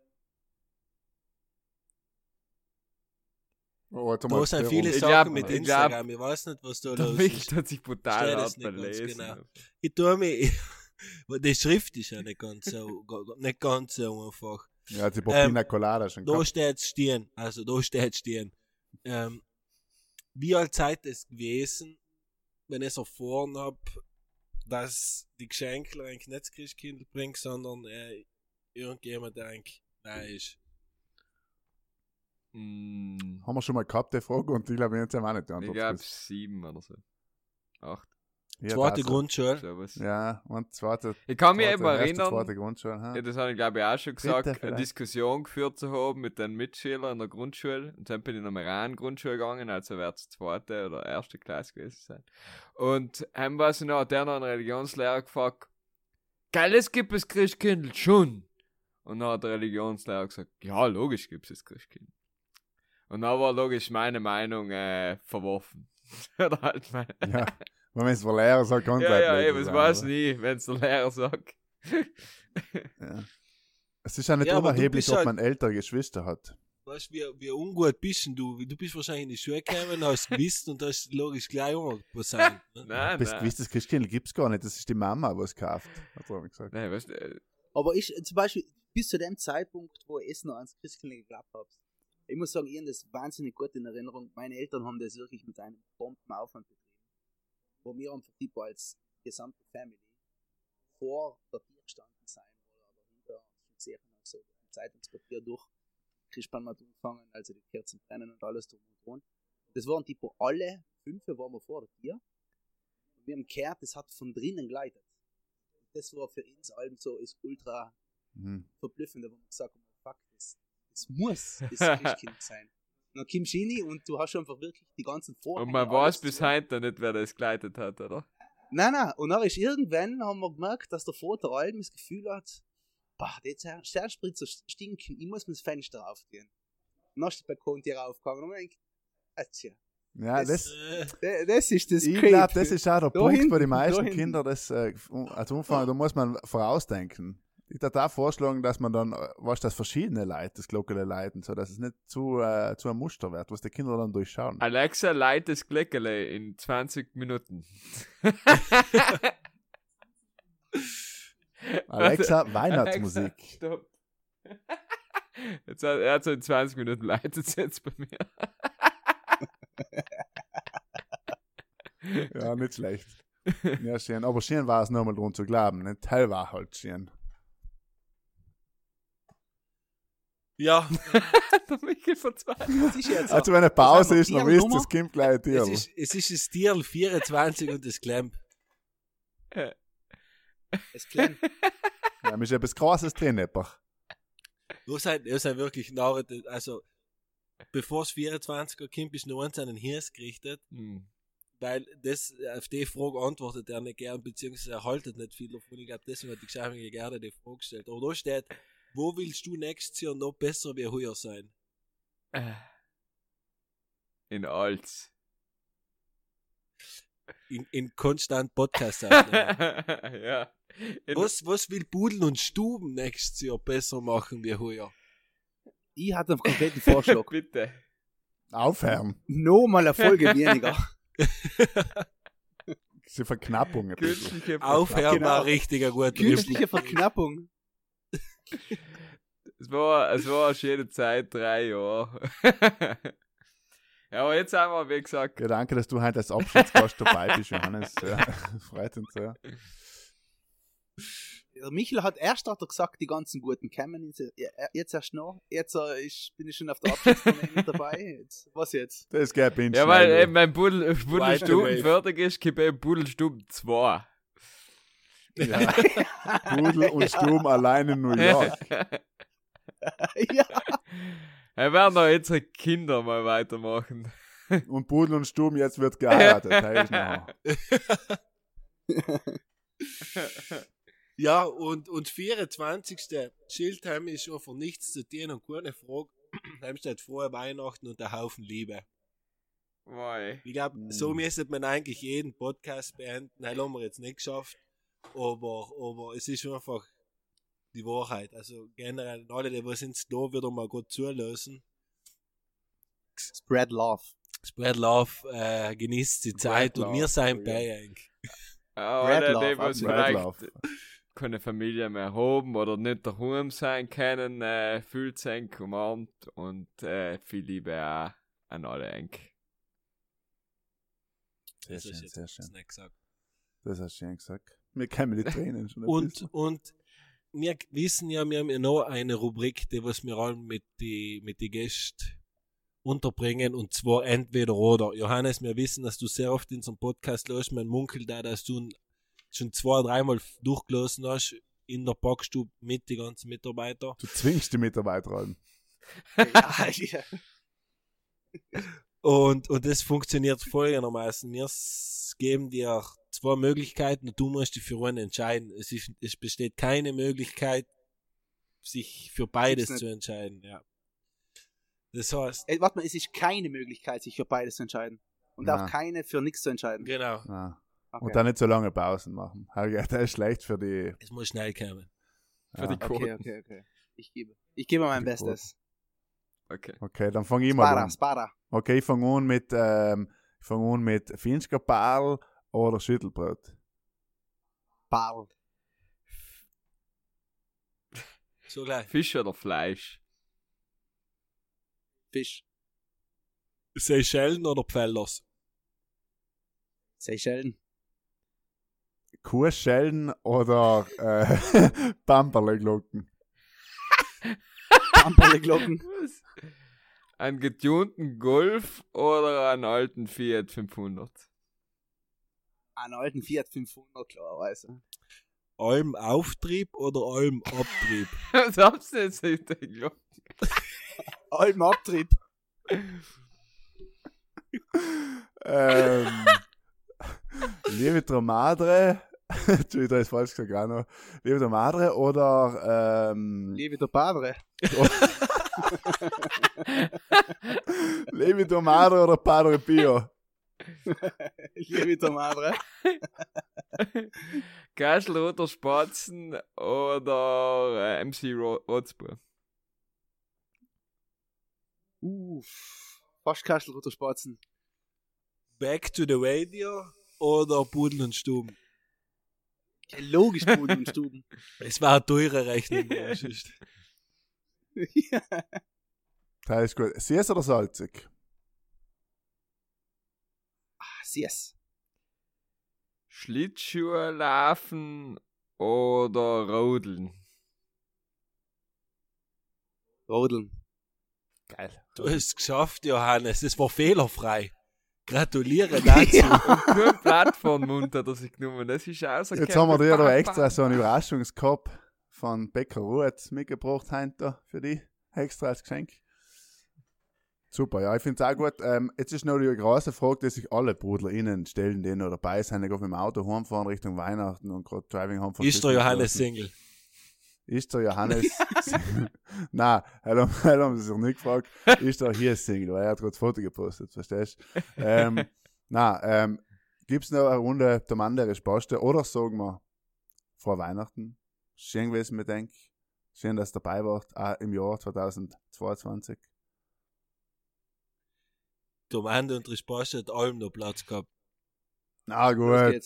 Oh, da sind jetzt viele Ich Sachen glaub- mit ich Instagram. Ich weiß nicht, was da los ist. hat sich brutal das nicht genau. Ich tue mich, die Schrift ist ja nicht ganz so, nicht ganz so einfach. Ja, die Ähm, Popina Colada schon Da steht stehen, also da steht stehen. Ähm, wie alt Zeit es gewesen, wenn ich erfahren hab, dass die Geschenke eigentlich nicht das Christkind bringt, sondern äh, irgendjemand, der eigentlich da ist. Mm, Haben wir schon mal gehabt, die Frage, und ich glaube, jetzt haben wir auch nicht die ich Antwort. glaube gewusst. sieben oder so. Acht. Ja, Zweite das- Grundschule. Sowas. Ja, und zweite. Ich kann mich zweite, eben erinnern, Zweite Grundschule. Ha? ja, das habe ich glaube ich auch schon gesagt, eine. Diskussion geführt zu haben mit den Mitschülern in der Grundschule. Und dann bin ich in eine reinen Grundschule gegangen, also wird es zweite oder erste Klasse gewesen sein. Und haben wir so noch, hat der noch einen Religionslehrer gefragt, geil, es gibt es Christkindl schon. Und dann hat der Religionslehrer gesagt, ja, logisch gibt's das Christkind. Und dann war logisch meine Meinung äh, verworfen. Oder halt meine, Ja. Wenn es der Lehrer sagt, kann es ja, ja, eben, das weiß oder? nie, wenn's der Lehrer sagt. Ja. Es ist ja nicht Ja, unerheblich, bist ob halt- man ältere Geschwister hat. Weißt du, wie, wie ungut bist denn du? Du bist wahrscheinlich in die Schule gekommen, hast gewusst und hast logisch gleich umgepassiert. Ne? Nein, Bis nein. gewiss, das Christkind gibt's gar nicht. Das ist die Mama, was kauft. Hat er gesagt. Nein, weißt du, äh, Aber ich, zum Beispiel, bis zu dem Zeitpunkt, wo ich noch ans Christkindl geglaubt habe, ich muss sagen, ich habe das wahnsinnig gut in Erinnerung. Meine Eltern haben das wirklich mit einem Bombenaufwand betrieben. Wo wir einfach tipo als gesamte Family vor der Tür gestanden sein oder dahinter und gesehen haben, so ein Zeitungspapier durch Christbaum hat angefangen, also die Kerzen brennen und alles drum und dran. Das waren tipo alle fünf waren wir vor der Tür. Und wir haben gehört, das hat von drinnen geleitet. Und das war für uns allen so, ist ultra Mhm. verblüffend, wo man gesagt haben, das, das muss das Christkind sein. Dann du rein und du hast einfach wirklich die ganzen Vorhänge. und man weiß bis heute nicht, wer das geleitet hat, oder? Nein, nein, und dann ist irgendwann, haben wir gemerkt, dass der Vater allem das Gefühl hat, boah, die Zer- Sternspritzer stinken, ich muss mir das Fenster aufgehen. Und dann ist die Balkontür aufgegangen und man denkt, ah, tja, Ja, das, Äh, d- das ist das ich glaube, das ist auch der Da Punkt hinten, bei den meisten. Kindern, das, äh, als Umfang, da muss man vorausdenken. Ich würde auch vorschlagen, dass man dann, äh, was das verschiedene Leute, das Glockele leiten, so dass es nicht zu, äh, zu einem Muster wird, was die Kinder dann durchschauen. Alexa, leitet das Gleckele in 20 Minuten. Alexa, Weihnachtsmusik. Alexa, stopp. Jetzt hat, er hat so in 20 Minuten leitet es jetzt bei mir. Ja, nicht schlecht. Ja, schön. Aber schön war es nochmal dran zu glauben. Nicht Teil war halt schön. Ja, Der Michael ist jetzt Also, wenn eine Pause ist, dann wisst ihr, es kommt gleich ein es Tier. ist, es ist das Tier 24 und das Klemp. Es klemmt. Ja, mir ist etwas Krasses drin, einfach. Du seid, ihr seid wirklich narrt, also, bevor es 24er kommt, bist du nur eins an den Hirs gerichtet, Hm. weil das, auf die Frage antwortet er nicht gern, beziehungsweise er haltet nicht viel davon. Ich glaube, deswegen hat die Geschäftige gerne die Frage gestellt. Aber da steht, wo willst du nächstes Jahr noch besser wie heuer sein? Äh. In Alz. In, in konstant Podcast ja. In, was, was will Pudel und Stuben nächstes Jahr besser machen wie heuer? Ich hatte einen konkreten Vorschlag. Bitte. Aufhören. Nochmal eine Folge weniger. Diese Verknappung ein bisschen. Künstliche Aufhören genau. war richtig ein guter Künstliche Verknappung. Es war, es war eine schöne Zeit, drei Jahre. ja, aber jetzt haben wir, wie gesagt, Ja, danke, dass du heute als Abschiedsgast dabei bist, Johannes. Ja, freut uns sehr. Der Michel hat erst hat er gesagt, die ganzen guten kämen. ja, Jetzt erst noch. Jetzt äh, ich, bin ich schon auf der Abschiedstournee mit dabei. Jetzt, was jetzt? Das geht bin ja, weil eben mein Wave. fertig ist, gibt es Buddelstuben 2. ja. Pudel und Sturm allein in New York. ja. Wir werden da unsere Kinder mal weitermachen. Und Pudel und Sturm, jetzt wird geheiratet. Hey. Ja, und, und 24. Schildheim ist einfach nichts zu tun und keine Frage. Heim steht frohe Weihnachten und der Haufen Liebe. Mei. Ich glaube, Mm. so müsste man eigentlich jeden Podcast beenden. Nein, haben wir jetzt nicht geschafft. Aber, aber es ist einfach die Wahrheit. Also generell, alle, die was uns da wieder mal gut zulassen. Spread love. Spread Love, äh, genießt die Zeit und Love, wir sind ja. bei. Ja, Red alle, Love, die was vielleicht Love. keine Familie mehr haben oder nicht daheim sein können, äh, fühlt sich umarmt und äh, viel Liebe auch an alle eng. Sehr Das ist schön, sehr das schön. nicht gesagt. Das hast du schön gesagt. Mir kämen die Tränen schon Und, bisschen. und wir wissen ja, wir haben ja noch eine Rubrik, die was wir allen mit die, mit die Gästen unterbringen, und zwar entweder oder. Johannes, wir wissen, dass du sehr oft in unserem Podcast los, man munkelt da, dass du schon zwei, dreimal durchgelassen hast in der Backstube mit den ganzen Mitarbeitern. Du zwingst die Mitarbeiter an. ja, ja. Und, und das funktioniert folgendermaßen. Wir geben dir zwei Möglichkeiten und du musst dich für einen entscheiden. Es, ist, es besteht keine Möglichkeit, sich für beides zu entscheiden, ja. Das heißt, Äh, warte mal, es ist keine Möglichkeit, sich für beides zu entscheiden. Und Na. auch keine für nichts zu entscheiden. genau. Okay. Und dann nicht so lange Pausen machen. Das ist schlecht für die. es muss schnell kommen. Für Ja. die Quoten. okay, okay, okay. Ich gebe, ich gebe mein Bestes. Okay. Okay, dann fange ich mal Spara, an. Spara. Okay, ich fange an mit, ähm, ich fange an mit Finchkerparl oder Schüttelbrot. Barl. So gleich. Fisch oder Fleisch? Fisch. Seychellen oder Pfällers? Seychellen. Kuhschellen oder äh, Pamperleglocken. Pamperle Glocken. Was? Einen getunten Golf oder einen alten Fiat 500? Einen alten Fiat 500, klarerweise. Alm Auftrieb oder Alm Abtrieb? Was hab's denn jetzt hinter? Alten Abtrieb. ähm, Liebe Madre, Entschuldigung, da ist falsch gesagt, auch noch. Liebe Madre oder ähm, Liebe der Padre. Liebe Madre oder Padre Pio. Liebe der Madre. Gaschel oder Spatzen oder äh, MC Ro Rotzbur? Uff. Fast Kastelroter Spatzen. Back to the Radio oder Pudel und Stuben? Logisch, Boden und Stuben. Es war eine teure Rechnung. ja, ja. Das ist gut. Süß oder salzig? Yes. Schlittschuhe laufen oder rodeln? Rodeln. Geil. Du hast es geschafft, Johannes. Es war fehlerfrei. Gratuliere dazu. Nur ein Blatt Mund hat er sich genommen. Das ist auch so Jetzt haben wir dir da extra so einen Überraschungskorb von Bäcker Ruth mitgebracht heute für dich. Extra als Geschenk. Super, ja, ich finde es auch gut. Ähm, jetzt ist noch die große Frage, die sich alle BrudlerInnen stellen, die noch dabei sind, die mit dem Auto heimfahren Richtung Weihnachten und gerade Driving Home von Ist der Johannes. Single? Ist der Johannes Nein, er haben, haben sie sich nicht gefragt. Ist der hier Single? Weil er hat gerade das Foto gepostet, verstehst du? Ähm, Nein, ähm, gibt es noch eine Runde der Mann der Spaste oder sagen wir vor Weihnachten? Schön gewesen, mir denk. Schön, dass ihr dabei wart, auch im Jahr 2022. Der Mann und die Spaß hat allem noch Platz gehabt. Na gut.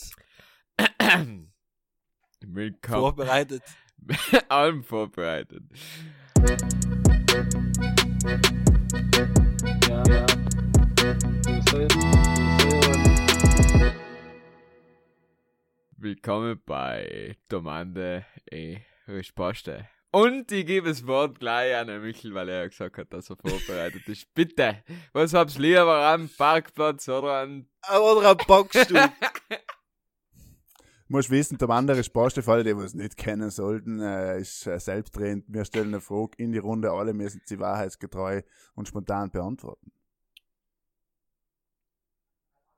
Willkommen. Vorbereitet. Allem vorbereitet. Ja, ja. Willkommen bei Domande e Risposte. Und ich gebe das Wort gleich an den Michel, weil er gesagt hat, dass er vorbereitet ist. Bitte, was hab's lieber am Parkplatz oder an... Oder ein Boxstuhl. Du musst wissen, der andere Spaste, für alle, die es nicht kennen sollten, äh, ist äh, selbstredend. Wir stellen eine Frage in die Runde, alle müssen sie wahrheitsgetreu und spontan beantworten.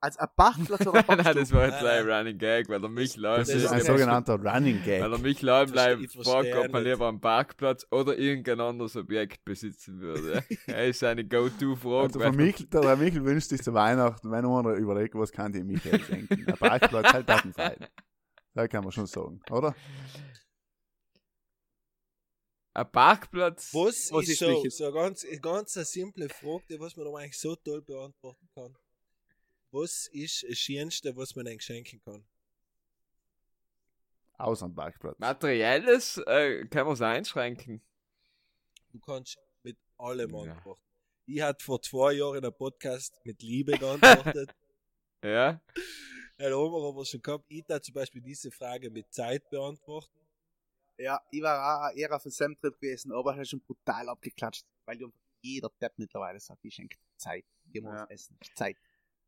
Als ein Parkplatz oder ein Nein, das war jetzt ein Running Gag, weil der Michel Das Das ist ein ein sogenannter Running Weil der Gag. Michel allem bleibt Ich verstehe fragt, ob man nicht. lieber einen Parkplatz oder irgendein anderes Objekt besitzen würde. er ist eine Go-To-Frage. Also von Michel, der, Michel wünscht sich zu Weihnachten, wenn einer überlegt, was kann die Michael schenken. Ein Parkplatz, halt datenfrei. Da kann man schon sagen, oder? Ein Parkplatz. Was, Was ist so, Michel? so eine ganz, eine ganz eine simple Frage, die was man aber eigentlich so toll beantworten kann. Was ist das Schönste, was man einem schenken kann? Außer am Parkplatz. Materielles äh, kann man es einschränken. Du kannst mit allem Ja. antworten. Ich hatte vor zwei Jahren in einem Podcast mit Liebe geantwortet. Ja? Ja, da haben wir schon gehabt. Ich da zum Beispiel diese Frage mit Zeit beantworten. Ja, ich war auch eher auf einem Sam-Trip gewesen, aber er hat schon brutal abgeklatscht, weil jeder Depp mittlerweile sagt, ich schenke Zeit. Gehen wir Ja. was essen. Zeit.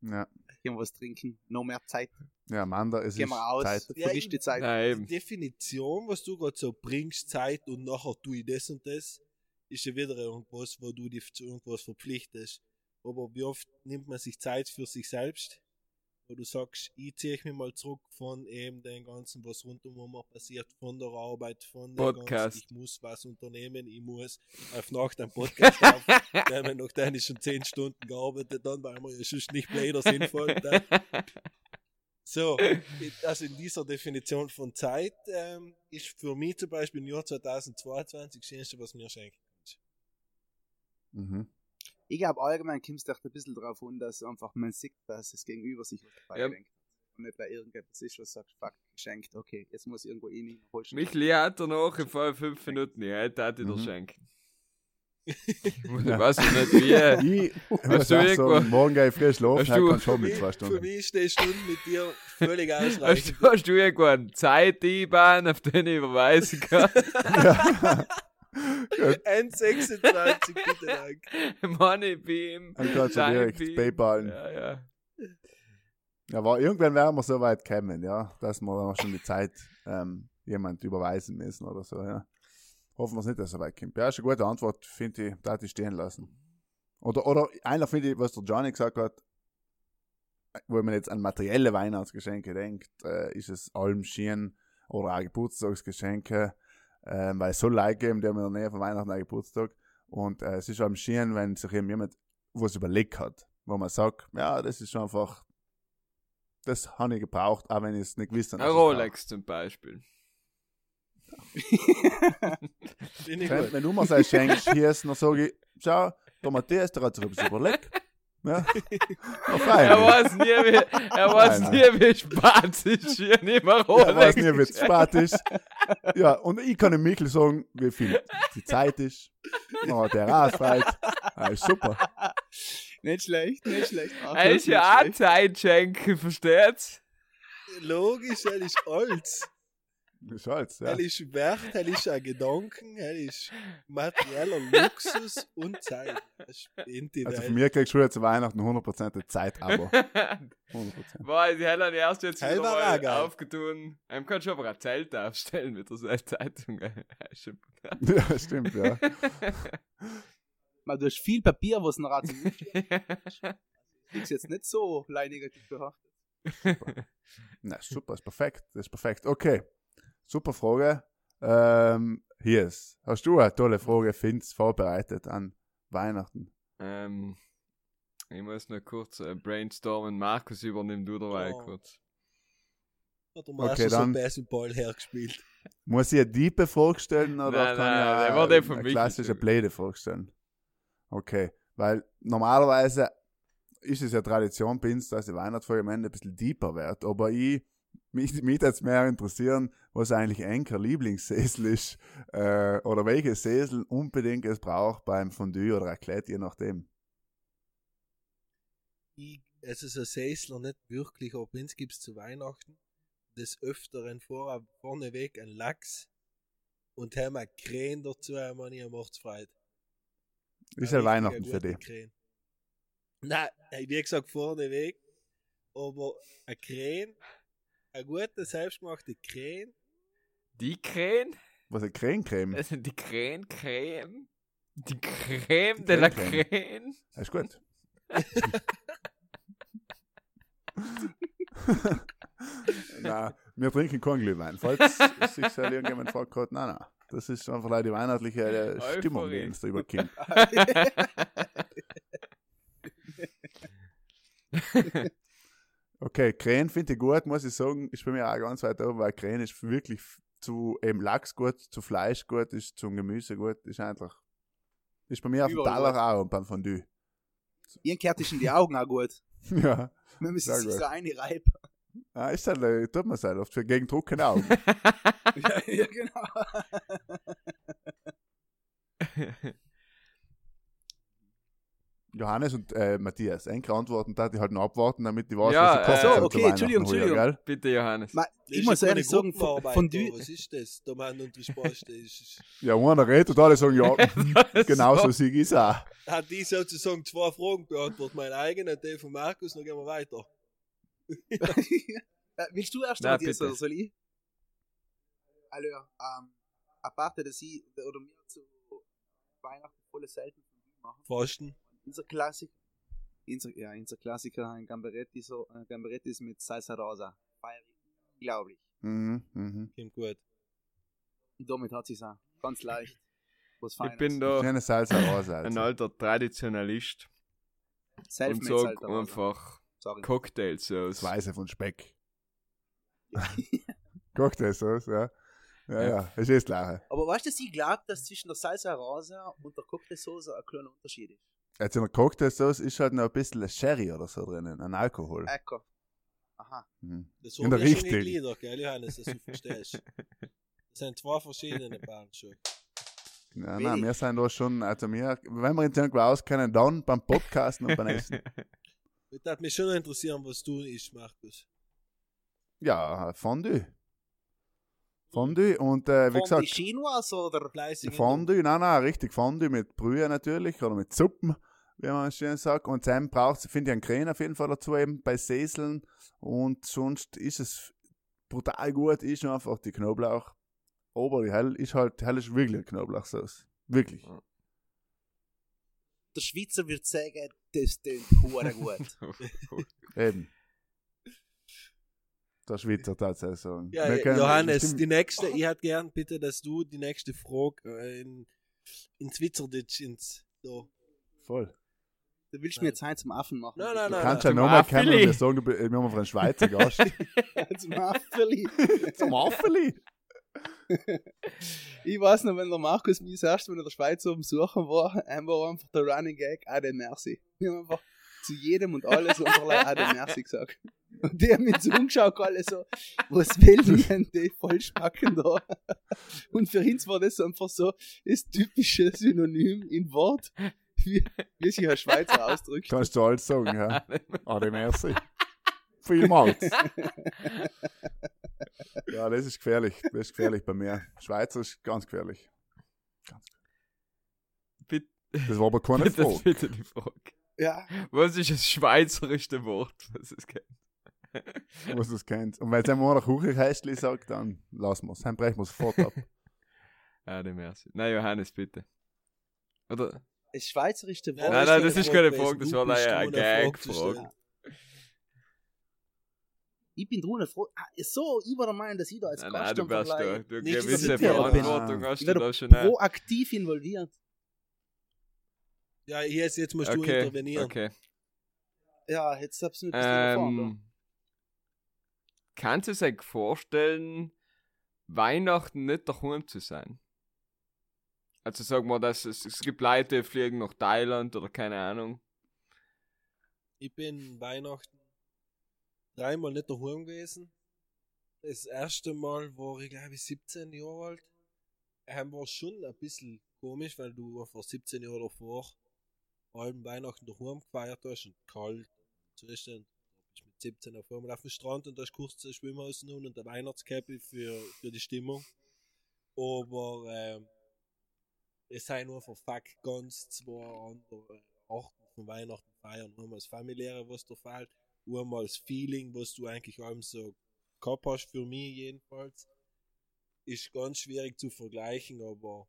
Ja, Gehen wir was trinken. Noch mehr Zeit. ja Amanda, es Gehen ist wir aus. Zeit. Ja, ich- Zeit. Nein, Die. Definition, was du gerade so bringst, Zeit und nachher tue ich das und das, ist ja wieder irgendwas, wo du dich zu irgendwas verpflichtest. Aber wie oft nimmt man sich Zeit für sich selbst? Wo du sagst, ich ziehe mich mal zurück von eben dem Ganzen, was rundum um mir passiert, von der Arbeit, von dem Podcast. Ganzen, ich muss was unternehmen, ich muss auf Nacht einen Podcast aufnehmen, nachdem ich schon zehn Stunden gearbeitet habe, weil man ja sonst nicht bläder sinnvoll. Dann. So, also in dieser Definition von Zeit ähm, ist für mich zum Beispiel im Jahr 2022 das Schönste, was mir schenkt. Mhm. Ich glaube, allgemein kommt es echt ein bisschen darauf an, dass einfach man sieht, dass das Gegenüber sich was dabei Ja. denkt. Und nicht bei irgendetwas ist, was sagt, fuck, geschenkt, okay, jetzt muss ich irgendwo eh nicht holst. Michli hat er noch in vor fünf Minuten. Ja, hätte ich dir Mhm. schenken. Ja. Ich weiß nicht wie. Ich muss du irgendwo- sagen, morgen gehe ich früh schlafen, Hast heute du- kann schon Für mit mich, zwei für Stunden. mich ist die Stunde mit dir völlig Hast ausreichend. du, hast du irgendwo eine Zeit einbauen, auf den ich überweisen kann? N26, bitte Dank. Du direkt Timebeam. PayPal. Ja, ja. Ja, aber irgendwann werden wir so weit kommen, ja, dass wir dann auch schon die Zeit ähm, jemand überweisen müssen oder so, ja. Hoffen wir es nicht, dass es so weit kommt. Ja, ist eine gute Antwort, finde ich, da ich stehen lassen. Oder, oder einer finde ich, was der Johnny gesagt hat, wo man jetzt an materielle Weihnachtsgeschenke denkt, äh, ist es allem Schien oder auch Geburtstagsgeschenke, ähm, weil es so Leute geben, die haben in der Nähe von Weihnachten einen Geburtstag. Und äh, es ist allem Schien, wenn sich eben jemand was überlegt hat, wo man sagt, ja, das ist einfach, das habe ich gebraucht, auch wenn ich es nicht gewusst habe. Ein Rolex zum Beispiel. Wenn du mir das schenkst, hier ist, dann sage ich, schau, der Matthias, der hat sich etwas überlegt. Ja fein. Er weiß nie, wie, er weiß Nein, nie, wie spazisch hier nicht mehr Ja, Rolex. weiß nicht, wie ist. Ja, und ich kann dem Mikkel sagen, wie viel die Zeit ist. Oh, der Rausfällt. Ja, ist super. Nicht schlecht, nicht schlecht. Ach, Er ist ja auch. Zeit schenken, versteht's? Logisch, er ist alt. Das ist alles, ja. Er ist wert, er ist ein Gedanken, er ist materieller Luxus und Zeit. Das. Also von mir kriegst du jetzt zu Weihnachten 100% Zeit, aber 100%. Boah, die haben erst jetzt wieder mal auch geil. aufgetun. Man kann schon aber ein Zelt aufstellen mit so einer Zeitung. Ja, stimmt, ja. Man, du hast viel Papier, was noch Rat zum ist jetzt nicht so negativ behaftet. Na, super, ist perfekt. Das ist perfekt. Okay, super Frage. Ähm, hier ist. Hast du eine tolle Frage, Finz, vorbereitet an Weihnachten? ähm, ich muss noch kurz äh, brainstormen. Markus, übernimm du dabei Oh. kurz. Hat er mal Okay, schon so dann- Baseball hergespielt. Muss ich eine diepe Frage stellen oder Nein, kann nein, ich der eine, war der von eine klassische sogar. blöde Frage stellen? Okay, weil normalerweise ist es ja Tradition bei uns, dass die Weihnachtsfolge am Ende ein bisschen deeper wird, aber ich, mich, mich jetzt mehr interessieren, was eigentlich Enker Lieblingssessel ist äh, oder welche Sessel unbedingt es braucht beim Fondue oder Raclette, je nachdem. Ich, es ist ein Sessler nicht wirklich, aber uns gibt es zu Weihnachten des Öfteren vor, vorneweg ein Lachs und haben ein Krähen dazu, haben wir macht's Freude. Ist ja Ein Weihnachten für dich. Krähen. Nein, wie gesagt, vorneweg, aber ein Krähen, ein guter, selbstgemachter Krähen, Die Krähen? Was eine Krähencreme? Das sind die Krähen-Creme? Die Creme de la. Creme? Ist gut. Na, wir trinken keinen Glühwein. Falls sich soll irgendjemand fragt, hat, nein, nein. Das ist einfach leider die weihnachtliche äh, Stimmung, die uns da überkommt. Okay, Krähen finde ich gut, muss ich sagen, ist bei mir auch ganz weit oben, weil Krähen ist wirklich zu eben Lachs gut, zu Fleisch gut, ist zum Gemüse gut, ist einfach, ist bei mir auf dem Taler auch und beim Fondue. Ihren kehrt dich in die Augen auch gut. ja, Man müssen sich gut. so eine reiben. ah, ist halt, äh, tut man es halt oft für gegen Druck keine Augen. ja, ja, genau. Johannes und äh, Matthias, enke Antworten, da die halt noch abwarten, damit die weiß, Ja, was sie äh, kochen so, zu okay, Entschuldigung, Entschuldigung. gell? Bitte, Johannes. Ma, Das ich ist muss eine ehrlich sagen, von da. Fondue, Was ist das? Der Mann und das ist. Ja, einer redet und alle sagen, ja, Das genau so ich es auch. Hat die sozusagen zwei Fragen beantwortet, meine eigene und die von Markus, dann gehen wir weiter. Willst du erst Na, Matthias, bitte. oder soll ich? Also, ähm, aparte, dass ich, oder mir zu Weihnachten volle selten Fondue machen. Fasten. Unser Klassik, Unser, ja, unser Klassiker, ein Gambaretti, so, äh, Gambarettis mit Salsa Rosa. Ich unglaublich. Mhm, mhm. Klingt gut. Und damit hat sie auch ganz leicht was Ich bin da Schöne Salsa Rosa. ein Also. alter Traditionalist und sag einfach Sorry. Cocktailsauce. Weiße von Speck. Cocktailsauce, ja. Ja, Ja. ja, ist eh das Gleiche. Aber weißt du, sie glaubt, dass zwischen der Salsa Rosa und der Cocktailsoße ein kleiner Unterschied ist. Jetzt in der Cocktailsauce ist halt noch ein bisschen Sherry oder so drinnen, ein Alkohol. Lecker. Aha. Mhm. Das In der wir schon Richtung. gegliedert, gell, Johannes, dass du verstehst. Das sind zwei verschiedene Band schon. Ja, nein, wir sind da schon, also wir, wenn wir uns irgendwo auskennen, dann beim Podcasten und beim Essen. Das würde mich schon interessieren, was du isst, Markus. Ja, Fondue. Fondue und äh, wie Von die gesagt, Chinois oder? Fleißig. Fondue, nein, nein, richtig, Fondue mit Brühe natürlich oder mit Suppen, wie man schön sagt. Und dann braucht finde ich einen Krähen auf jeden Fall dazu eben bei Säseln und sonst ist es brutal gut, ist einfach die Knoblauch. Aber die Hell ist halt, Hell ist wirklich eine Knoblauchsauce. Wirklich. Der Schweizer wird sagen, das hure gut. Eben. Der Schweizer tatsächlich sagen. Ja, Johannes, die nächste, ich hätte gern bitte, dass du die nächste Frage äh, in, ins Schweizerdeutsch ins. So. Voll. Du willst mir jetzt heim zum Affen machen. Nein, nein, Du nein. kannst ja nochmal kennen, Affeli. wir sagen, du bist- wir haben einen Schweizer Gast. zum Affeli. Zum Affeli. Ich weiß noch, wenn der Markus mich das erste Mal in der Schweiz auf dem Suchen war, war einfach der Running Gag, Ade Merci. Wir haben einfach zu jedem und alles unterlei Ade Merci gesagt. Und die haben mich so umgeschaut, alle so, was will denn die Vollspacken da? Und für uns war das einfach so das typische Synonym in Wort, wie, wie sich ein Schweizer ausdrückt. Kannst du alles sagen, ja. Ade merci. Vielmals. ja, das ist gefährlich. Das ist gefährlich bei mir. Schweizer ist ganz gefährlich. Bitte, Das war aber keine bitte, Frage. bitte die Frage. Ja, Was ist das schweizerische Wort, was es kennt? was du es kennst. Und wenn es einmal nach Kuchenkästchen sagt, dann lassen wir es. Dann brechen wir es sofort ab. Ah, die Merci. Nein, Johannes, bitte. Oder? das schweizerische Ja, Wort. nein, nein, das ist keine Frage, das war bist eine, Gag-Frage. Ich bin drunter froh. Ah, so, ich war der Meinung, dass ich da als Nein, Gast nein, du bist da. Du Nicht, gewisse Verantwortung bin. hast du da schon. proaktiv involviert. Ja, jetzt, jetzt musst du Okay, intervenieren. okay. Ja, jetzt hab's da. Ähm, kannst du sich vorstellen, Weihnachten nicht daheim zu sein? Also sag mal, dass es, es gibt Leute, die fliegen nach Thailand oder keine Ahnung. Ich bin Weihnachten dreimal nicht daheim gewesen. Das erste Mal war ich, glaube ich, 17 Jahre alt. Ähm, war schon ein bisschen komisch, weil du vor 17 Jahren davor allem Weihnachten daheim gefeiert hast und kalt. Bist du mit 17 auf einmal auf dem Strand und da hast kurz das Schwimmhaus und der Weihnachtskäppi für, für die Stimmung. Aber ähm, es nur für Fuck ganz zwei andere Arten von Weihnachten feiern. Einmal das familiäre, was dir fehlt, einmal das Feeling, was du eigentlich allem so gehabt hast, für mich jedenfalls. Ist ganz schwierig zu vergleichen, aber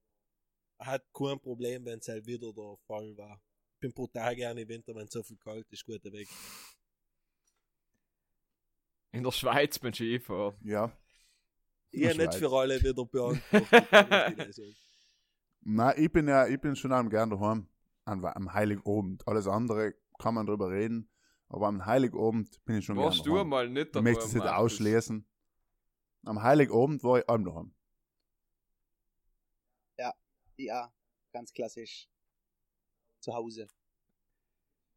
hat kein Problem, wenn es halt wieder der Fall war. Ich bin brutal gerne im Winter, wenn es so viel kalt ist, guter Weg. In der Schweiz beim Skifahren. Ja. Ich habe nicht Schweiz. für alle wieder beantwortet. ich. Nein, ich bin ja, ich bin schon am gern daheim. An, am Heiligabend. Alles andere kann man drüber reden. Aber am Heiligabend bin ich schon gern Warst du daheim. mal nicht Ich daheim? möchte es nicht ausschließen. Am Heiligabend war ich allem daheim. Ja, ganz klassisch. Zu Hause.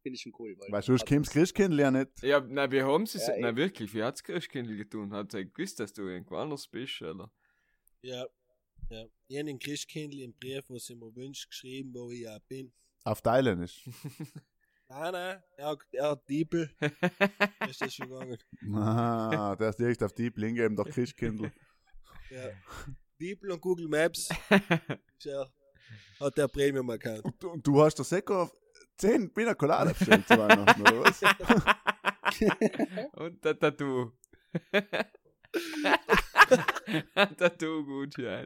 Finde ich schon cool. Weil Weil sonst kommst du Christkindl ja nicht. Ja, nein, wie haben sie es? Ja, nein, wirklich, wie hat es Christkindl getan? Hat sie gewusst, dass du irgendwo anders bist, oder? Ja, ja. Ich habe den Christkindl im Brief, was ich mir wünsche, geschrieben, wo ich ja bin. Auf Thailändisch. Nein, nein, er, hat- er hat Diebel. ist das schon gegangen. Ah, der ist direkt auf die Blinge eben der Christkindl. Ja. Diebel und Google Maps. Ist er, hat der Premium Account. Und, du- und du hast der Seko auf 10 Pina Colada bestellt zu Weihnachten, oder was? Und der Tattoo. Tattoo gut, ja.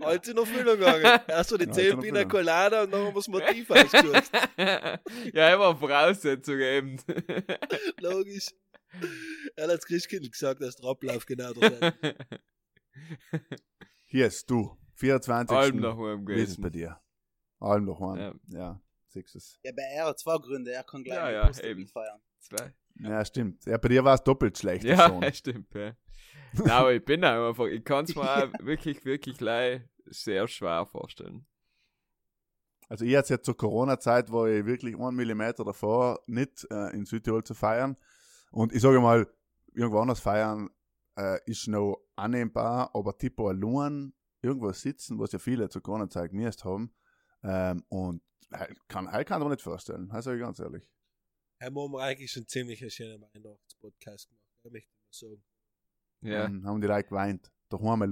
Alles in Erfüllung gegangen. Erst so die Ja, 10 in Pina. Colada und dann haben wir das Motiv ausgesucht. ja, immer Voraussetzungen eben. Logisch. Er hat als Christkind gesagt, dass der Ablauf genau der ist. Hier ist du. 24. Allem nach oben Wie ist es bei gewesen. dir? Allem noch mal. Ja. Ja. Ja, bei er hat zwei Gründe. Er kann gleich Ja, ja, eben. mitfeiern. Zwei. Ja, stimmt. Ja, bei dir war es doppelt schlecht. Ja, Schon. stimmt, ja. Nein, aber ich bin auch einfach, ich kann es mir auch wirklich, wirklich leid sehr schwer vorstellen. Also ich hatte jetzt zur Corona-Zeit, war ich wirklich einen Millimeter davor, nicht äh, in Südtirol zu feiern. Und ich sage mal, irgendwo anders feiern äh, ist noch annehmbar, aber tipo allein irgendwo sitzen, was ja viele zur Corona-Zeit genießt haben. Ähm, und kann, kann ich mir nicht vorstellen, das sage ich ganz ehrlich. Haben wir eigentlich schon ziemlich einen schönen Weihnachtspodcast gemacht, da möchte ich mal sagen. Ja. Dann haben die Leute geweint. Allein.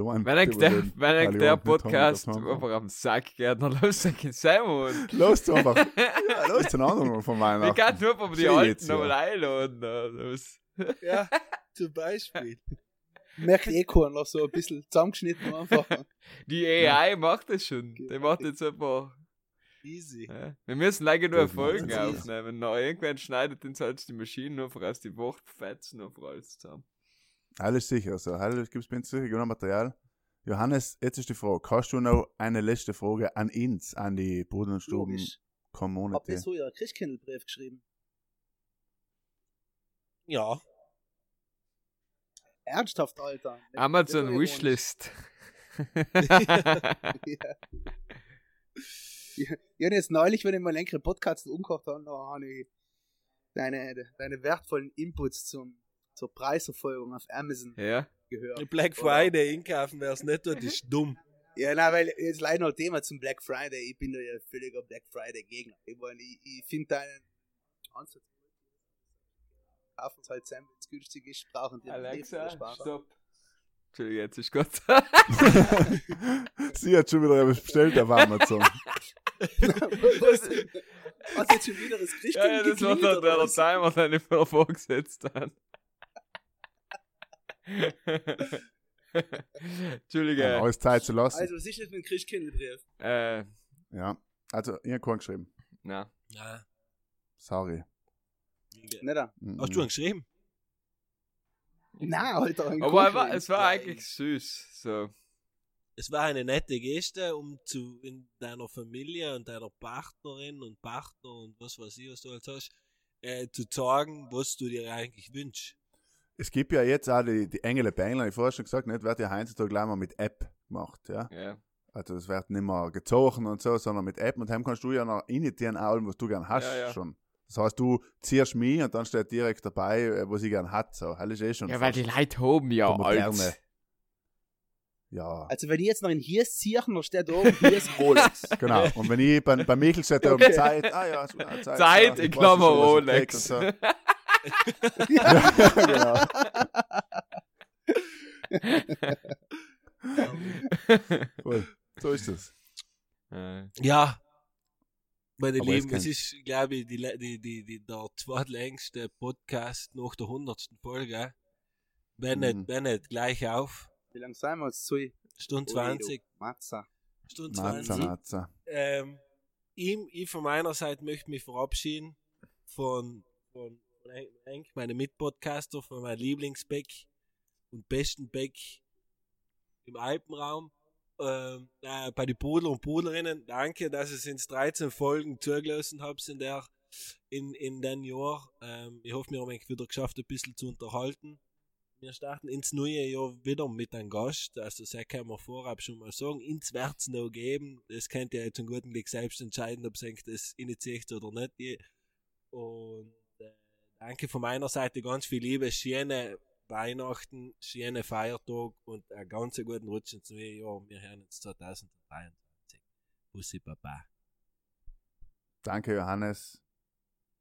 Der, überleben, wenn weil euch ich der nicht heim Podcast einfach am Sack geht, dann lasst euch in Simon. Los einfach. ja, los den anderen von meiner. Ich kann nur von die Alten nochmal einladen. Los. Ja, zum Beispiel. Merkt eh keiner, so ein bisschen zusammengeschnitten einfach. Die AI macht das schon. Die macht jetzt einfach. Easy. Ja. Wir müssen leider nur Folgen aufnehmen. Na, irgendwann schneidet uns halt die Maschine nur aus die Wortfetzen noch alles zusammen. Alles sicher, so. Alles gibt es sicher genug Material. Johannes, jetzt ist die Frage. Hast du noch eine letzte Frage an uns, an die Bruden und Stuben Logisch. Habt Community? ihr so ihr Christkindlbrief geschrieben? Ja, Ernsthaft, Alter. Amazon Das ist Wishlist. Ja. Ich ich habe jetzt neulich, wenn ich mal längere Podcasts umgekocht habe, da habe ich deine, deine wertvollen Inputs zum, zur Preiserfolgung auf Amazon ja. gehört. Black Friday einkaufen, wer es nicht tut, ist dumm. Ja, na, weil jetzt leider noch Thema zum Black Friday. Ich bin da ja völliger Black Friday Gegner. Ich, mein, ich, ich finde deinen Ansatz. Kaufen es halt zusammen, wenn es günstig ist, brauchen die Alexa, Spaß. stopp. Entschuldigung, jetzt ist Gott. Sie hat schon wieder etwas bestellt auf Amazon. Was, was jetzt schon wieder das Christkind ja, ja, das war oder der was? Timer, den ich mir vorgesetzt habe. Entschuldige. Alles Zeit zu lassen. Also, was ist jetzt mit dem Christkindlbrief? Äh, ja. Also, ich habe keinen geschrieben. na. Ja. Sorry. Nicht da. Mhm. Hast du ihn geschrieben? Nein, Alter. Aber es war, Kuchen. es war eigentlich süß. So. Es war eine nette Geste, um zu in deiner Familie und deiner Partnerin und Partner und was weiß ich, was du alles hast, äh, zu sagen, was du dir eigentlich wünschst. Es gibt ja jetzt auch die, die Engel bei England, ich vorher schon gesagt, nicht, wird ja heutzutage gleich mal mit App gemacht, ja. Ja. Also es wird nicht mehr gezogen und so, sondern mit App und dann kannst du ja noch initiieren allem, was du gern hast Ja, ja. schon. Das heißt, du ziehst mich und dann steht direkt dabei, äh, was ich gern hat. So, ist eh schon ja, weil die Leute haben ja alles. Ja, Also, wenn ich jetzt noch in Hiers ziehe, dann steht da oben Hiers Rolex. genau. Und wenn ich bei, bei Michel steht da oben Okay. Zeit, ah ja, so, Zeit, Zeit ja, ich er Rolex. So. ja, genau. Voll. So ist es. Äh, Ja, meine Aber Lieben, es ist, glaube ich, die, die, die, die, der zweitlängste Podcast nach der hundertsten Folge. Wenn Mhm. nicht, wenn nicht, gleich auf. Wie lange sind wir jetzt? Zwei. Stunde 20. Matza. Stunde Matza, 20. Matza. Ähm, ich, ich von meiner Seite möchte mich verabschieden von, von Henk, meinem Mitpodcaster, von meinem Lieblingsbeck und besten Beck im Alpenraum. Ähm, äh, bei den Pudler und Pudlerinnen, danke, dass ihr es ins 13 Folgen zugelassen habt in der in, in den Jahr. Ähm, ich hoffe, wir haben euch wieder geschafft, ein bisschen zu unterhalten. Wir starten ins neue Jahr wieder mit einem Gast. Also, das kann man vorab schon mal sagen. Ins wird's noch geben. Das könnt ihr jetzt zum guten Glück selbst entscheiden, ob ihr das initiiert oder nicht. Und äh, danke von meiner Seite ganz viel Liebe. Schöne Weihnachten, schöne Feiertag und einen ganz guten Rutsch ins neue Jahr. Wir hören uns 2023. Bussi Baba. Danke, Johannes,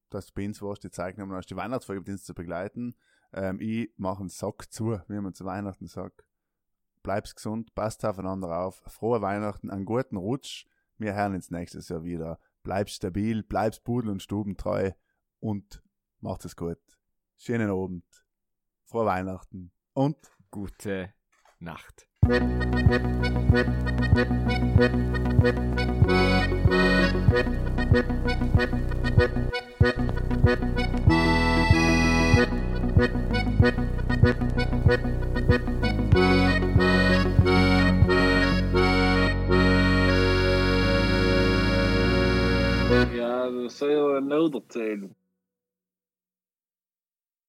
dass du bei uns warst, die Zeit genommen hast, die Weihnachtsfolge mit uns zu begleiten. Ähm, ich mache einen Sack zu, wie man zu Weihnachten sagt. Bleib's gesund, passt aufeinander auf. Frohe Weihnachten, einen guten Rutsch. Wir hören uns nächstes Jahr wieder. Bleib stabil, bleib's Pudel und Stuben treu und macht es gut. Schönen Abend, frohe Weihnachten und gute Nacht. Ja, dat zou je wel nodig zijn.